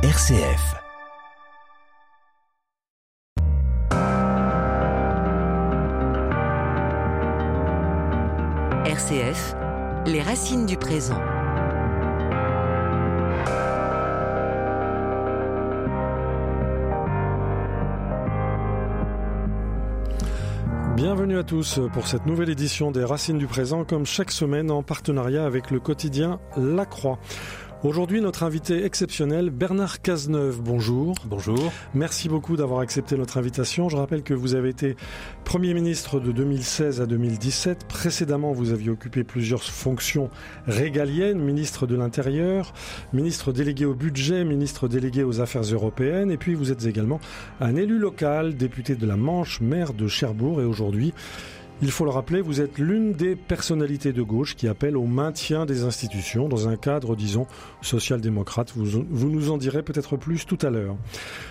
RCF. RCF, les racines du présent. Bienvenue à tous pour cette nouvelle édition des Racines du présent, comme chaque semaine en partenariat avec le quotidien La Croix. Aujourd'hui, notre invité exceptionnel, Bernard Cazeneuve. Bonjour. Bonjour. Merci beaucoup d'avoir accepté notre invitation. Je rappelle que vous avez été Premier ministre de 2016 à 2017. Précédemment, vous aviez occupé plusieurs fonctions régaliennes, ministre de l'Intérieur, ministre délégué au budget, ministre délégué aux affaires européennes. Et puis, vous êtes également un élu local, député de la Manche, maire de Cherbourg et aujourd'hui il faut le rappeler, vous êtes l'une des personnalités de gauche qui appelle au maintien des institutions dans un cadre, disons, social-démocrate. Vous, vous, nous en direz peut-être plus tout à l'heure.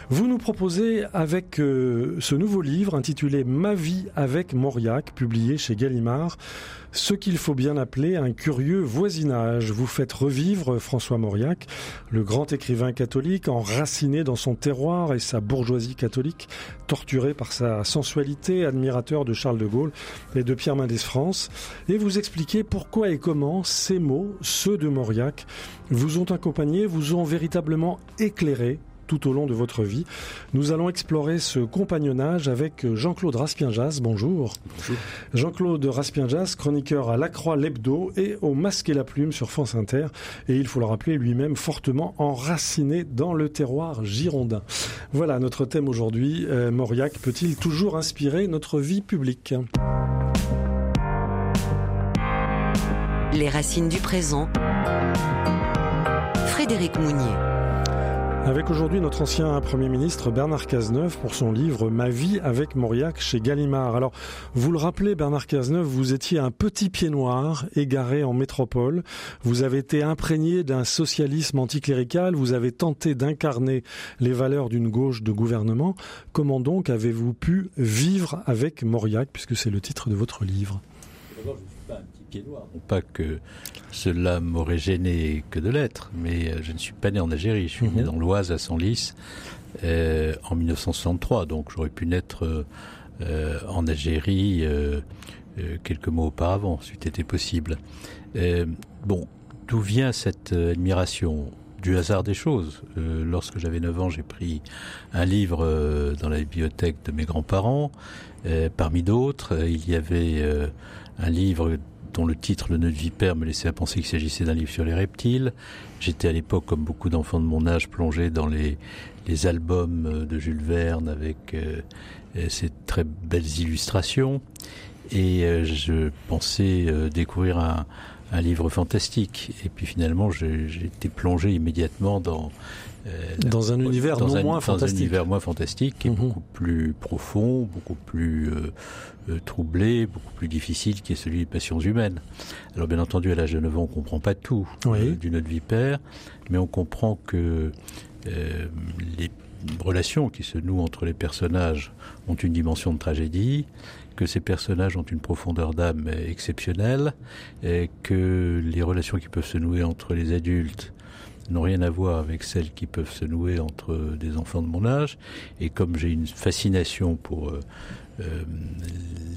Vous nous proposez avec euh, ce nouveau livre intitulé Ma vie avec Mauriac, publié chez Gallimard, ce qu'il faut bien appeler un curieux voisinage. Vous faites revivre François Mauriac, le grand écrivain catholique, enraciné dans son terroir et sa bourgeoisie catholique, torturé par sa sensualité, admirateur de Charles de Gaulle et de Pierre Mendès France, et vous expliquez pourquoi et comment ces mots, ceux de Mauriac, vous ont accompagné, vous ont véritablement éclairé tout au long de votre vie. Nous allons explorer ce compagnonnage avec Jean-Claude Raspienjas. Bonjour. Bonjour. Jean-Claude Raspienjas, chroniqueur à La Croix l'Hebdo et au Masque et la Plume sur France Inter. Et il faut le rappeler, lui-même fortement enraciné dans le terroir girondin. Voilà notre thème aujourd'hui. Euh, Mauriac peut-il toujours inspirer notre vie publique? Les racines du présent. Frédéric Mounier. Avec aujourd'hui notre ancien Premier ministre Bernard Cazeneuve pour son livre Ma vie avec Mauriac chez Gallimard. Alors, vous le rappelez, Bernard Cazeneuve, vous étiez un petit pied noir égaré en métropole. Vous avez été imprégné d'un socialisme anticlérical. Vous avez tenté d'incarner les valeurs d'une gauche de gouvernement. Comment donc avez-vous pu vivre avec Mauriac, puisque c'est le titre de votre livre? Pas que cela m'aurait gêné que de l'être, mais je ne suis pas né en Algérie. Je suis mmh. né dans l'Oise à Senlis euh, en 1963, donc j'aurais pu naître euh, en Algérie euh, quelques mois auparavant, si c'était possible. bon, d'où vient cette admiration? Du hasard des choses. Euh, lorsque j'avais 9 ans, j'ai pris un livre euh, dans la bibliothèque de mes grands-parents. Euh, parmi d'autres, il y avait un livre dont le titre Le nœud de vipère me laissait à penser qu'il s'agissait d'un livre sur les reptiles. J'étais à l'époque, comme beaucoup d'enfants de mon âge, plongé dans les, albums de Jules Verne avec ces très belles illustrations. Et je pensais découvrir un, un livre fantastique. Et puis finalement, j'ai été plongé immédiatement dans euh, dans un univers dans non un, moins fantastique, dans un univers moins fantastique, qui est mmh. beaucoup plus profond, beaucoup plus euh, euh, troublé, beaucoup plus difficile, qui est celui des passions humaines. Alors bien entendu, à l'âge de 9 ans, on comprend pas tout oui. euh, du notre vipère, mais on comprend que euh, les relations qui se nouent entre les personnages ont une dimension de tragédie, que ces personnages ont une profondeur d'âme exceptionnelle, et que les relations qui peuvent se nouer entre les adultes n'ont rien à voir avec celles qui peuvent se nouer entre des enfants de mon âge. Et comme j'ai une fascination pour euh, euh,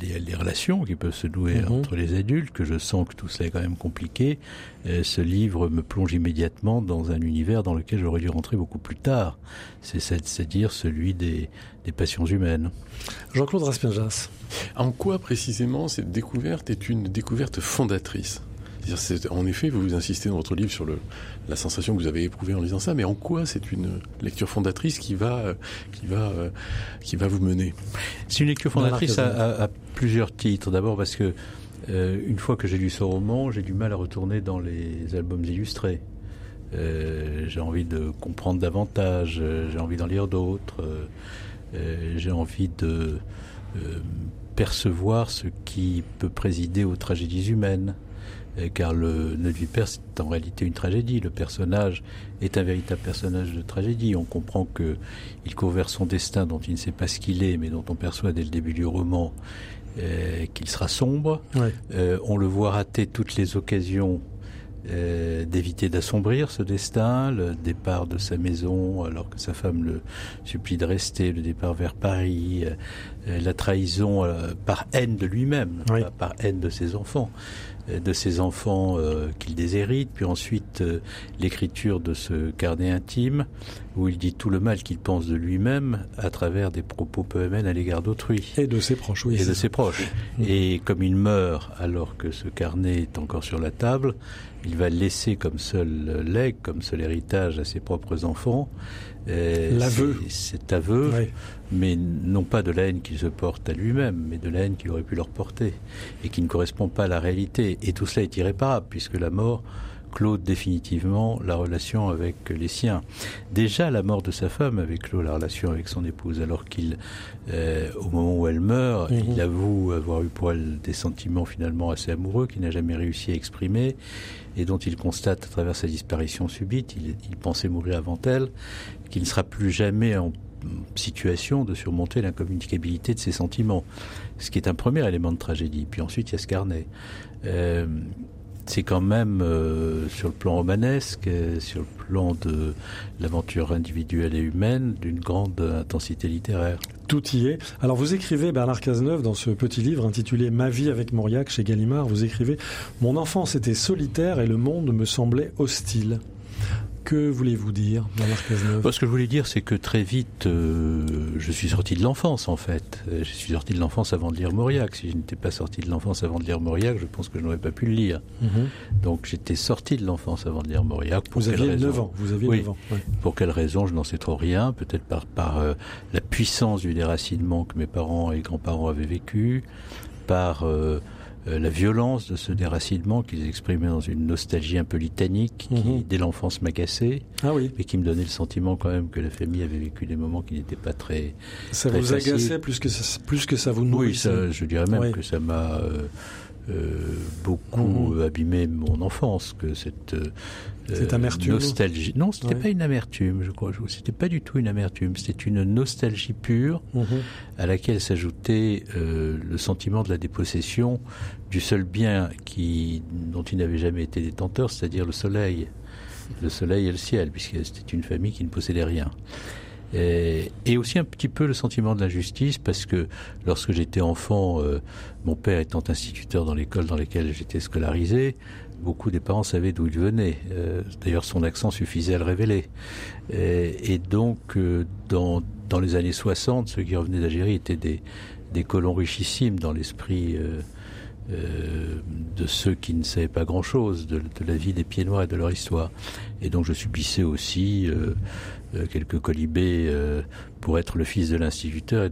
les, les, relations qui peuvent se nouer Mhm. mmh. entre les adultes, que je sens que tout cela est quand même compliqué, euh, ce livre me plonge immédiatement dans un univers dans lequel j'aurais dû rentrer beaucoup plus tard. C'est-à-dire celui des, des passions humaines. Jean-Claude Raspienjas. En quoi précisément cette découverte est une découverte fondatrice? En effet, vous vous insistez dans votre livre sur le, la sensation que vous avez éprouvée en lisant ça, mais en quoi c'est une lecture fondatrice qui va, qui va, qui va vous mener? C'est une lecture fondatrice à, à, à, plusieurs titres. D'abord parce que euh, une fois que j'ai lu ce roman, j'ai du mal à retourner dans les albums illustrés. Euh, j'ai envie de comprendre davantage, j'ai envie d'en lire d'autres, euh, j'ai envie de euh, percevoir ce qui peut présider aux tragédies humaines car le nœud de vipère c'est en réalité une tragédie. Le personnage est un véritable personnage de tragédie. On comprend que il court vers son destin dont il ne sait pas ce qu'il est, mais dont on perçoit dès le début du roman euh, qu'il sera sombre. Ouais. Euh, on le voit rater toutes les occasions euh, d'éviter d'assombrir ce destin, le départ de sa maison alors que sa femme le supplie de rester, le départ vers Paris, euh, la trahison par haine de lui-même, par haine de ses enfants de ses enfants qu'il déshérite, puis ensuite l'écriture de ce carnet intime où il dit tout le mal qu'il pense de lui-même à travers des propos peu amènes à l'égard d'autrui. Et de ses proches, oui. Et de ses proches. Et comme il meurt alors que ce carnet est encore sur la table, il va laisser comme seul legs, comme seul héritage à ses propres enfants. Euh, L'aveu. Cet aveu, mais non pas de la haine qu'il se porte à lui-même, mais de la haine qu'il aurait pu leur porter, et qui ne correspond pas à la réalité. Et tout cela est irréparable, puisque la mort clôt définitivement la relation avec les siens. Déjà, la mort de sa femme avait clos la relation avec son épouse, alors qu'il, euh, au moment où elle meurt, mhm. il avoue avoir eu pour elle des sentiments finalement assez amoureux qu'il n'a jamais réussi à exprimer et dont il constate à travers sa disparition subite, il, il pensait mourir avant elle, qu'il ne sera plus jamais en situation de surmonter l'incommunicabilité de ses sentiments, ce qui est un premier élément de tragédie. Puis ensuite, il y a ce carnet. Euh, c'est quand même euh, sur le plan romanesque, sur le plan de l'aventure individuelle et humaine, d'une grande intensité littéraire. Tout y est. Alors vous écrivez, Bernard Cazeneuve, dans ce petit livre intitulé Ma vie avec Mauriac chez Gallimard, vous écrivez Mon enfance était solitaire et le monde me semblait hostile. Que voulez-vous dire, Bernard Cazeneuve Ce que je voulais dire, c'est que très vite, euh, je suis sorti de l'enfance, en fait. Je suis sorti de l'enfance avant de lire Mauriac. Si je n'étais pas sorti de l'enfance avant de lire Mauriac, je pense que je n'aurais pas pu le lire. Mhm. Donc j'étais sorti de l'enfance avant de lire Mauriac. Pour vous aviez 9 ans. Vous aviez 9 ans. Pour quelle raison Je n'en sais trop rien. Peut-être par, par euh, la puissance du déracinement que mes parents et grands-parents avaient vécu, par... Euh, euh, la violence de ce déracinement qu'ils exprimaient dans une nostalgie un peu litanique qui, mhm. dès l'enfance, m'agaçait. Ah oui. Et qui me donnait le sentiment quand même que la famille avait vécu des moments qui n'étaient pas très. Ça vous agaçait plus que ça, plus que ça vous nourrissait. Oui, ça, je dirais même que ça m'a. Euh, euh, beaucoup mhm. abîmé mon enfance, que cette cette amertume. nostalgie. Non, c'était pas une amertume, je crois. C'était pas du tout une amertume. C'était une nostalgie pure mhm. à laquelle s'ajoutait euh, le sentiment de la dépossession du seul bien qui dont il n'avait jamais été détenteur, c'est-à-dire le soleil, le soleil et le ciel, puisque c'était une famille qui ne possédait rien. Et, et, aussi un petit peu le sentiment de l'injustice parce que lorsque j'étais enfant, euh, mon père étant instituteur dans l'école dans laquelle j'étais scolarisé, beaucoup des parents savaient d'où il venait. Euh, d'ailleurs, son accent suffisait à le révéler. Et, donc, euh, dans, dans les années 60, ceux qui revenaient d'Algérie étaient des, des colons richissimes dans l'esprit euh, de ceux qui ne savaient pas grand-chose de, la vie des pieds noirs et de leur histoire. Et donc, je subissais aussi quelques colibés pour être le fils de l'instituteur et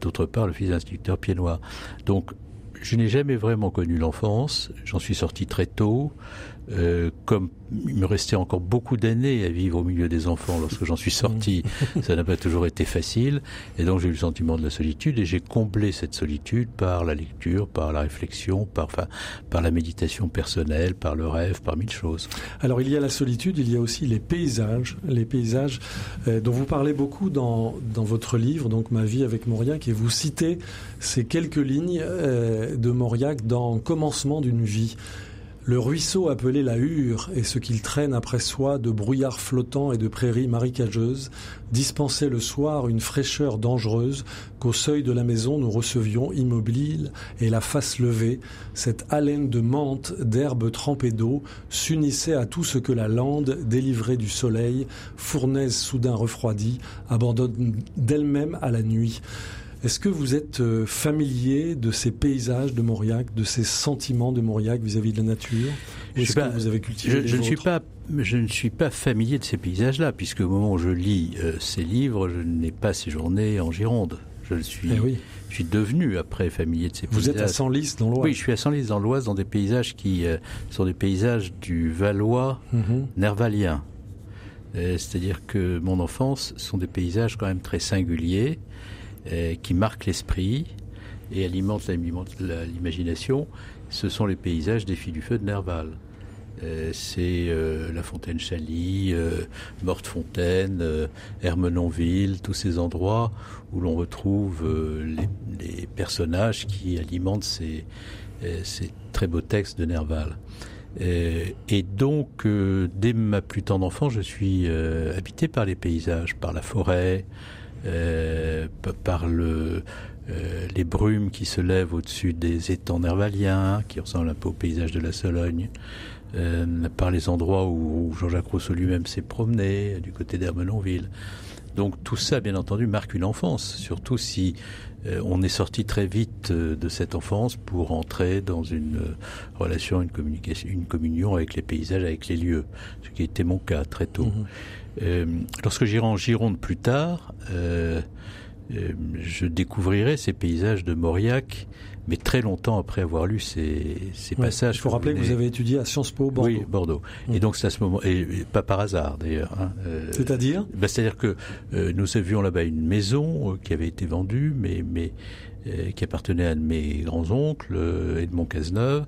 d'autre part le fils de l'instituteur pieds noirs. Donc, je n'ai jamais vraiment connu l'enfance. J'en suis sorti très tôt. Euh, comme il me restait encore beaucoup d'années à vivre au milieu des enfants lorsque j'en suis sorti, ça n'a pas toujours été facile. Et donc j'ai eu le sentiment de la solitude et j'ai comblé cette solitude par la lecture, par la réflexion, par, enfin, par la méditation personnelle, par le rêve, par mille choses. Alors il y a la solitude, il y a aussi les paysages, les paysages euh, dont vous parlez beaucoup dans, dans votre livre, donc Ma vie avec Mauriac, et vous citez ces quelques lignes euh, de Mauriac dans Commencement d'une vie. Le ruisseau appelé la Hure et ce qu'il traîne après soi de brouillard flottant et de prairies marécageuses. Dispensait le soir une fraîcheur dangereuse qu'au seuil de la maison nous recevions immobiles et la face levée, cette haleine de menthe, d'herbe trempée d'eau s'unissait à tout ce que la lande, délivrée du soleil, fournaise soudain refroidie, abandonne d'elle-même à la nuit. Est-ce que vous êtes euh, familier de ces paysages de Mauriac, de ces sentiments de Mauriac vis-à-vis de la nature est-ce que vous avez cultivé je, ne suis pas je ne suis pas familier de ces paysages-là, puisque au moment où je lis euh, ces livres, je n'ai pas séjourné en Gironde. Je le suis. Eh je suis devenu après familier de ces paysages. Vous êtes à Senlis dans l'Oise. Oui, je suis à Senlis dans l'Oise, dans des paysages qui euh, sont des paysages du Valois mhm. nervalien. C'est-à-dire que mon enfance sont des paysages quand même très singuliers qui marquent l'esprit et alimentent l'imagination, ce sont les paysages des filles du feu de Nerval. Euh, c'est euh, la fontaine Chaly, Morte Fontaine, Hermenonville, tous ces endroits où l'on retrouve les, personnages qui alimentent ces, très beaux textes de Nerval. et donc, dès ma plus tendre enfance, je suis habité par les paysages, par la forêt, par le, les brumes qui se lèvent au-dessus des étangs nervaliens, qui ressemblent un peu au paysage de la Sologne, par les endroits où, Jean-Jacques Rousseau lui-même s'est promené, du côté d'Hermenonville. Donc tout ça, bien entendu, marque une enfance, surtout si euh, on est sorti très vite euh, de cette enfance pour entrer dans une euh, relation, une communication, une communion avec les paysages, avec les lieux, ce qui était mon cas très tôt. Mhm. Lorsque j'irai en Gironde plus tard, je découvrirai ces paysages de Mauriac mais très longtemps après avoir lu ces, ces passages. Il faut rappeler que vous avez étudié à Sciences Po Bordeaux. Oui, Bordeaux. Et donc c'est à ce moment, et, pas par hasard d'ailleurs. Hein, euh, C'est-à-dire ben, C'est-à-dire que euh, nous avions là-bas une maison euh, qui avait été vendue, mais, mais qui appartenait à un de mes grands-oncles, Edmond Cazeneuve.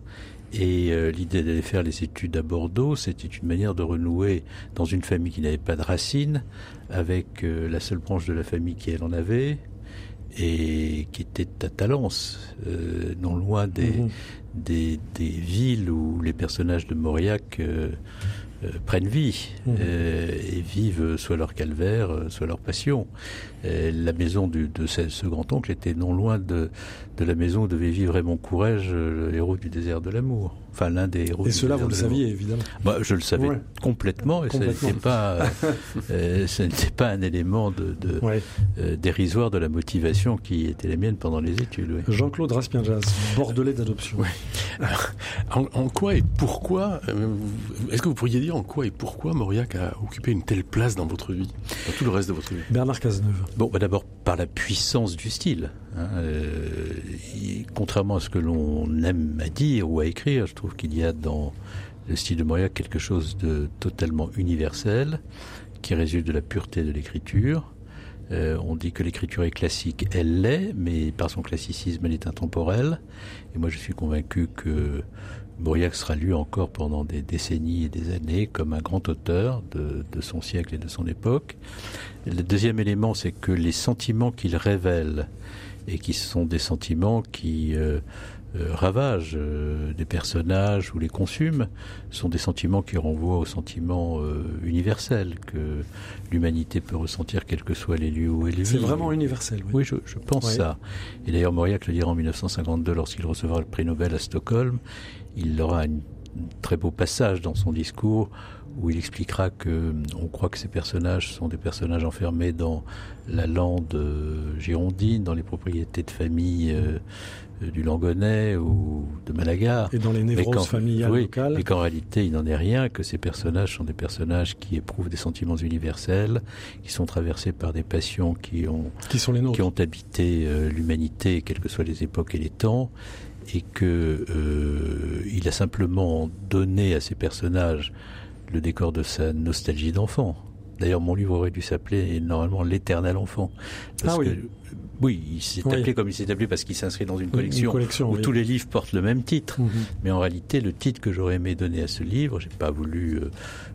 Et l'idée d'aller faire les études à Bordeaux, c'était une manière de renouer dans une famille qui n'avait pas de racines, avec la seule branche de la famille qui elle en avait, et qui était à Talence, euh, non loin des, mhm. des, des, villes où les personnages de Mauriac euh, euh, prennent vie mhm. et vivent soit leur calvaire, soit leur passion. la maison de ce, grand-oncle était non loin de, de la maison où devait vivre Raymond Courrèges, le héros du désert de l'amour enfin l'un des héros. Et cela, vous le saviez évidemment. Bah, je le savais complètement, et complètement. ce n'était pas, euh, n'était pas un élément de, de euh, dérisoire de la motivation qui était la mienne pendant les études. Jean-Claude Raspienjas, bordelais d'adoption. En, en, quoi et pourquoi euh, Est-ce que vous pourriez dire en quoi et pourquoi Mauriac a occupé une telle place dans votre vie, dans tout le reste de votre vie Bernard Cazeneuve. Bon, bah, d'abord par la puissance du style. Hein, euh, contrairement à ce que l'on aime à dire ou à écrire, je trouve qu'il y a dans le style de Mauriac quelque chose de totalement universel qui résulte de la pureté de l'écriture. Euh, on dit que l'écriture est classique, elle l'est, mais par son classicisme, elle est intemporelle. Et moi, je suis convaincu que Mauriac sera lu encore pendant des décennies et des années comme un grand auteur de, de son siècle et de son époque. Le deuxième élément, c'est que les sentiments qu'il révèle et qui sont des sentiments qui euh, euh, ravagent euh, des personnages ou les consument, sont des sentiments qui renvoient aux sentiments universels que l'humanité peut ressentir quels que soient les lieux où elle vit. C'est vraiment universel. Oui, oui je, pense ça. Et d'ailleurs, Mauriac le dira en 1952 lorsqu'il recevra le prix Nobel à Stockholm. Il aura un très beau passage dans son discours où il expliquera que on croit que ces personnages sont des personnages enfermés dans la lande euh, girondine, dans les propriétés de famille euh, euh, du Langonnet ou de Malaga. Et dans les névroses familiales oui, locales. Et qu'en réalité, il n'en est rien, que ces personnages sont des personnages qui éprouvent des sentiments universels, qui sont traversés par des passions qui ont, qui sont les qui ont habité l'humanité, quelles que soient les époques et les temps, et que euh, il a simplement donné à ces personnages le décor de sa nostalgie d'enfant. D'ailleurs, mon livre aurait dû s'appeler normalement L'éternel enfant. ah oui. Oui, il s'est appelé comme il s'est appelé parce qu'il s'inscrit dans une collection, où tous les livres portent le même titre. Mhm. Mais en réalité, le titre que j'aurais aimé donner à ce livre, j'ai pas voulu euh,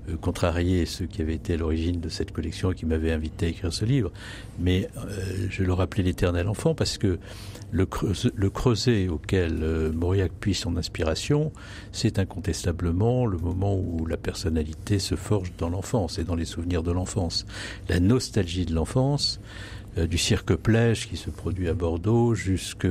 euh, contrarier ceux qui avaient été à l'origine de cette collection et qui m'avaient invité à écrire ce livre, mais je le rappelais L'éternel enfant parce que le, creuset, auquel euh, Mauriac puise son inspiration, c'est incontestablement le moment où la personnalité se forge dans l'enfance et dans les souvenirs de l'enfance. La nostalgie de l'enfance, euh, du cirque plège qui se produit à Bordeaux jusque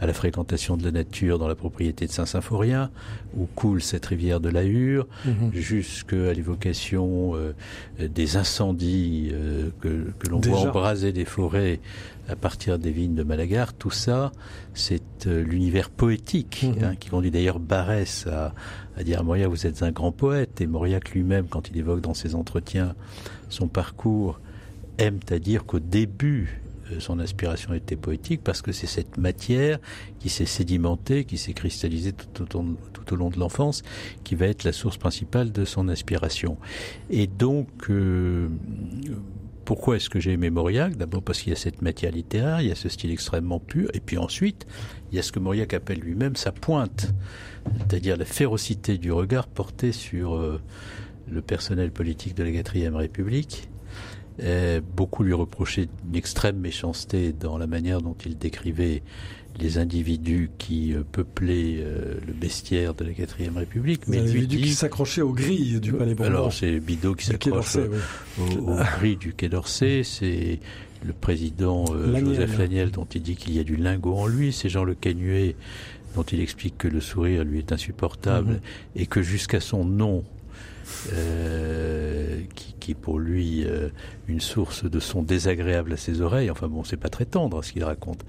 à la fréquentation de la nature dans la propriété de Saint-Symphorien où coule cette rivière de la Hure mhm. jusqu'à l'évocation euh, des incendies que, que l'on voit embraser des forêts à partir des vignes de Malagar, tout ça, c'est euh, l'univers poétique mhm. hein, qui conduit d'ailleurs Barès à, à dire à Mauriac, vous êtes un grand poète, et Mauriac lui-même, quand il évoque dans ses entretiens son parcours, aime à dire qu'au début, euh, son inspiration était poétique parce que c'est cette matière qui s'est sédimentée, qui s'est cristallisée tout au, tout au long de l'enfance, qui va être la source principale de son inspiration. Et donc, euh, pourquoi est-ce que j'ai aimé Mauriac? D'abord parce qu'il y a cette matière littéraire, il y a ce style extrêmement pur, et puis ensuite, il y a ce que Mauriac appelle lui-même sa pointe, c'est-à-dire la férocité du regard porté sur euh, le personnel politique de la quatrième République, beaucoup lui reprochaient une extrême méchanceté dans la manière dont il décrivait les individus qui euh, peuplaient euh, le bestiaire de la quatrième République. Mais les individus qui s'accrochaient aux grilles du Palais Bourbon. Alors c'est Bidot qui s'accroche aux, grilles du Quai d'Orsay, c'est le président euh, Joseph Laniel dont il dit qu'il y a du lingot en lui, c'est Jean Le Canuet dont il explique que le sourire lui est insupportable mhm. et que jusqu'à son nom, euh, qui, qui, est pour lui euh, une source de son désagréable à ses oreilles. Enfin bon, c'est pas très tendre ce qu'il raconte.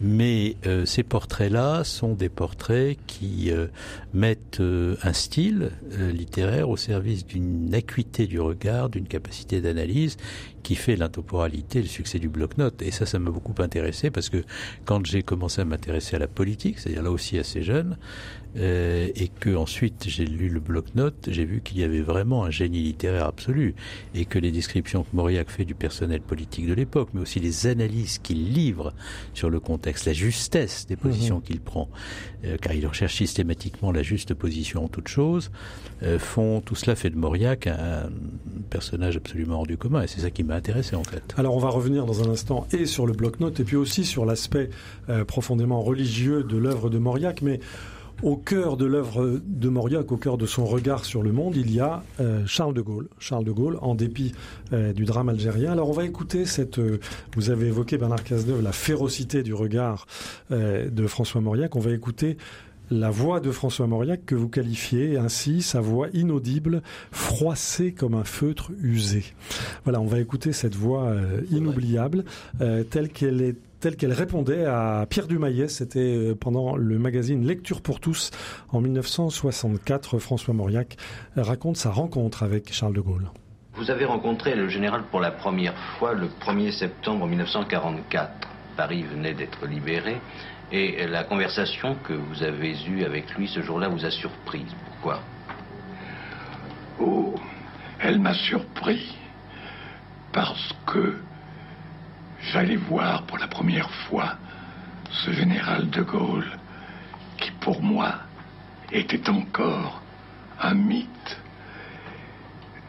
Mais euh, ces portraits-là sont des portraits qui euh, mettent un style littéraire au service d'une acuité du regard, d'une capacité d'analyse qui fait l'intemporalité, le succès du bloc-notes. Et ça, ça m'a beaucoup intéressé parce que quand j'ai commencé à m'intéresser à la politique, c'est-à-dire là aussi assez jeune, euh, et que ensuite j'ai lu le bloc-notes, j'ai vu qu'il y avait vraiment un génie littéraire absolu et que les descriptions que Mauriac fait du personnel politique de l'époque, mais aussi les analyses qu'il livre sur le contexte, la justesse des positions mhm. qu'il prend, euh, car il recherche systématiquement la juste position en toute chose, euh, font tout cela fait de Mauriac un, personnage absolument hors du commun et c'est ça qui m'a intéressé en fait. Alors on va revenir dans un instant et sur le bloc-notes et puis aussi sur l'aspect profondément religieux de l'œuvre de Mauriac, mais au cœur de l'œuvre de Mauriac, au cœur de son regard sur le monde, il y a euh, Charles de Gaulle. Charles de Gaulle, en dépit euh, du drame algérien. Alors on va écouter cette. Euh, vous avez évoqué Bernard Cazeneuve, la férocité du regard de François Mauriac. On va écouter la voix de François Mauriac que vous qualifiez ainsi, sa voix inaudible, froissée comme un feutre usé. Voilà, on va écouter cette voix inoubliable telle qu'elle est telle qu'elle répondait à Pierre Dumayet. C'était euh, pendant le magazine Lecture pour tous en 1964. François Mauriac raconte sa rencontre avec Charles de Gaulle. Vous avez rencontré le général pour la première fois le 1er septembre 1944. Paris venait d'être libéré et la conversation que vous avez eue avec lui ce jour-là vous a surprise. Pourquoi? Oh, elle m'a surpris parce que j'allais voir pour la première fois ce général de Gaulle qui pour moi était encore un mythe.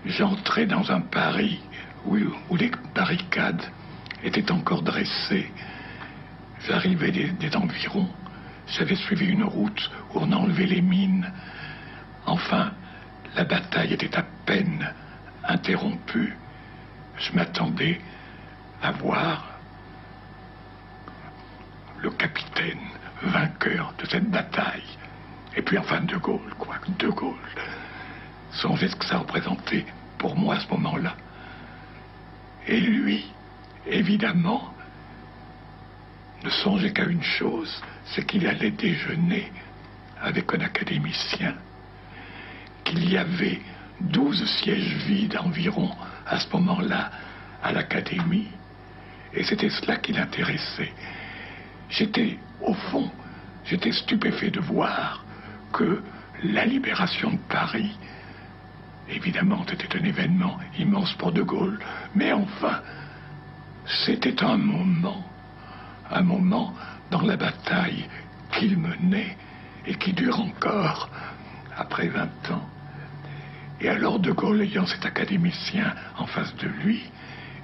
J'entrais dans un Paris où, les barricades étaient encore dressées. J'arrivais des, environs. J'avais suivi une route où on enlevait les mines. Enfin, la bataille était à peine interrompue. Je m'attendais à voir le capitaine vainqueur de cette bataille. Et puis enfin De Gaulle, quoi, De Gaulle. Songez ce que ça représentait pour moi à ce moment-là. Et lui, évidemment, ne songeait qu'à une chose, c'est qu'il allait déjeuner avec un académicien, qu'il y avait douze sièges vides environ à ce moment-là à l'académie, et c'était cela qui l'intéressait. J'étais, au fond, j'étais stupéfait de voir que la libération de Paris, évidemment, c'était un événement immense pour De Gaulle, mais enfin, c'était un moment, un moment dans la bataille qu'il menait et qui dure encore après 20 ans. Et alors De Gaulle, ayant cet académicien en face de lui,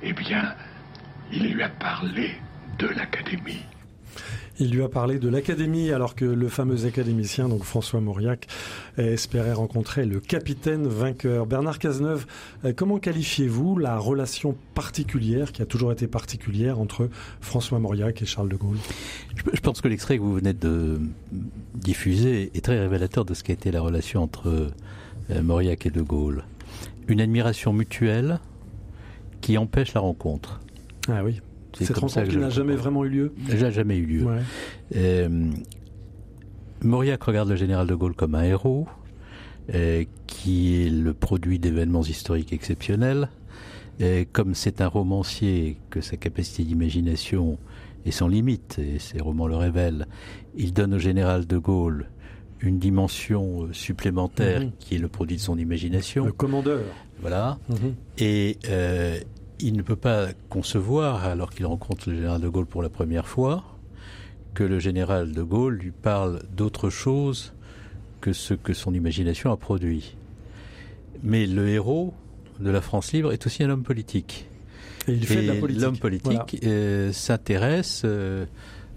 eh bien, il lui a parlé de l'académie. Il lui a parlé de l'académie alors que le fameux académicien, donc François Mauriac, espérait rencontrer le capitaine vainqueur. Bernard Cazeneuve, euh, comment qualifiez-vous la relation particulière, qui a toujours été particulière, entre François Mauriac et Charles de Gaulle? Je pense que l'extrait que vous venez de diffuser est très révélateur de ce qu'a été la relation entre euh, Mauriac et de Gaulle. Une admiration mutuelle qui empêche la rencontre. Ah oui. Cette rencontre qui n'a jamais vraiment eu lieu N'a jamais eu lieu. Euh, Mauriac regarde le général de Gaulle comme un héros, euh, qui est le produit d'événements historiques exceptionnels. Euh, comme c'est un romancier, que sa capacité d'imagination est sans limite, et ses romans le révèlent, il donne au général de Gaulle une dimension supplémentaire mhm. qui est le produit de son imagination. Le commandeur. Voilà. Mhm. Et il ne peut pas concevoir, alors qu'il rencontre le général de Gaulle pour la première fois, que le général de Gaulle lui parle d'autre chose que ce que son imagination a produit. Mais le héros de la France libre est aussi un homme politique. Et l'homme politique s'intéresse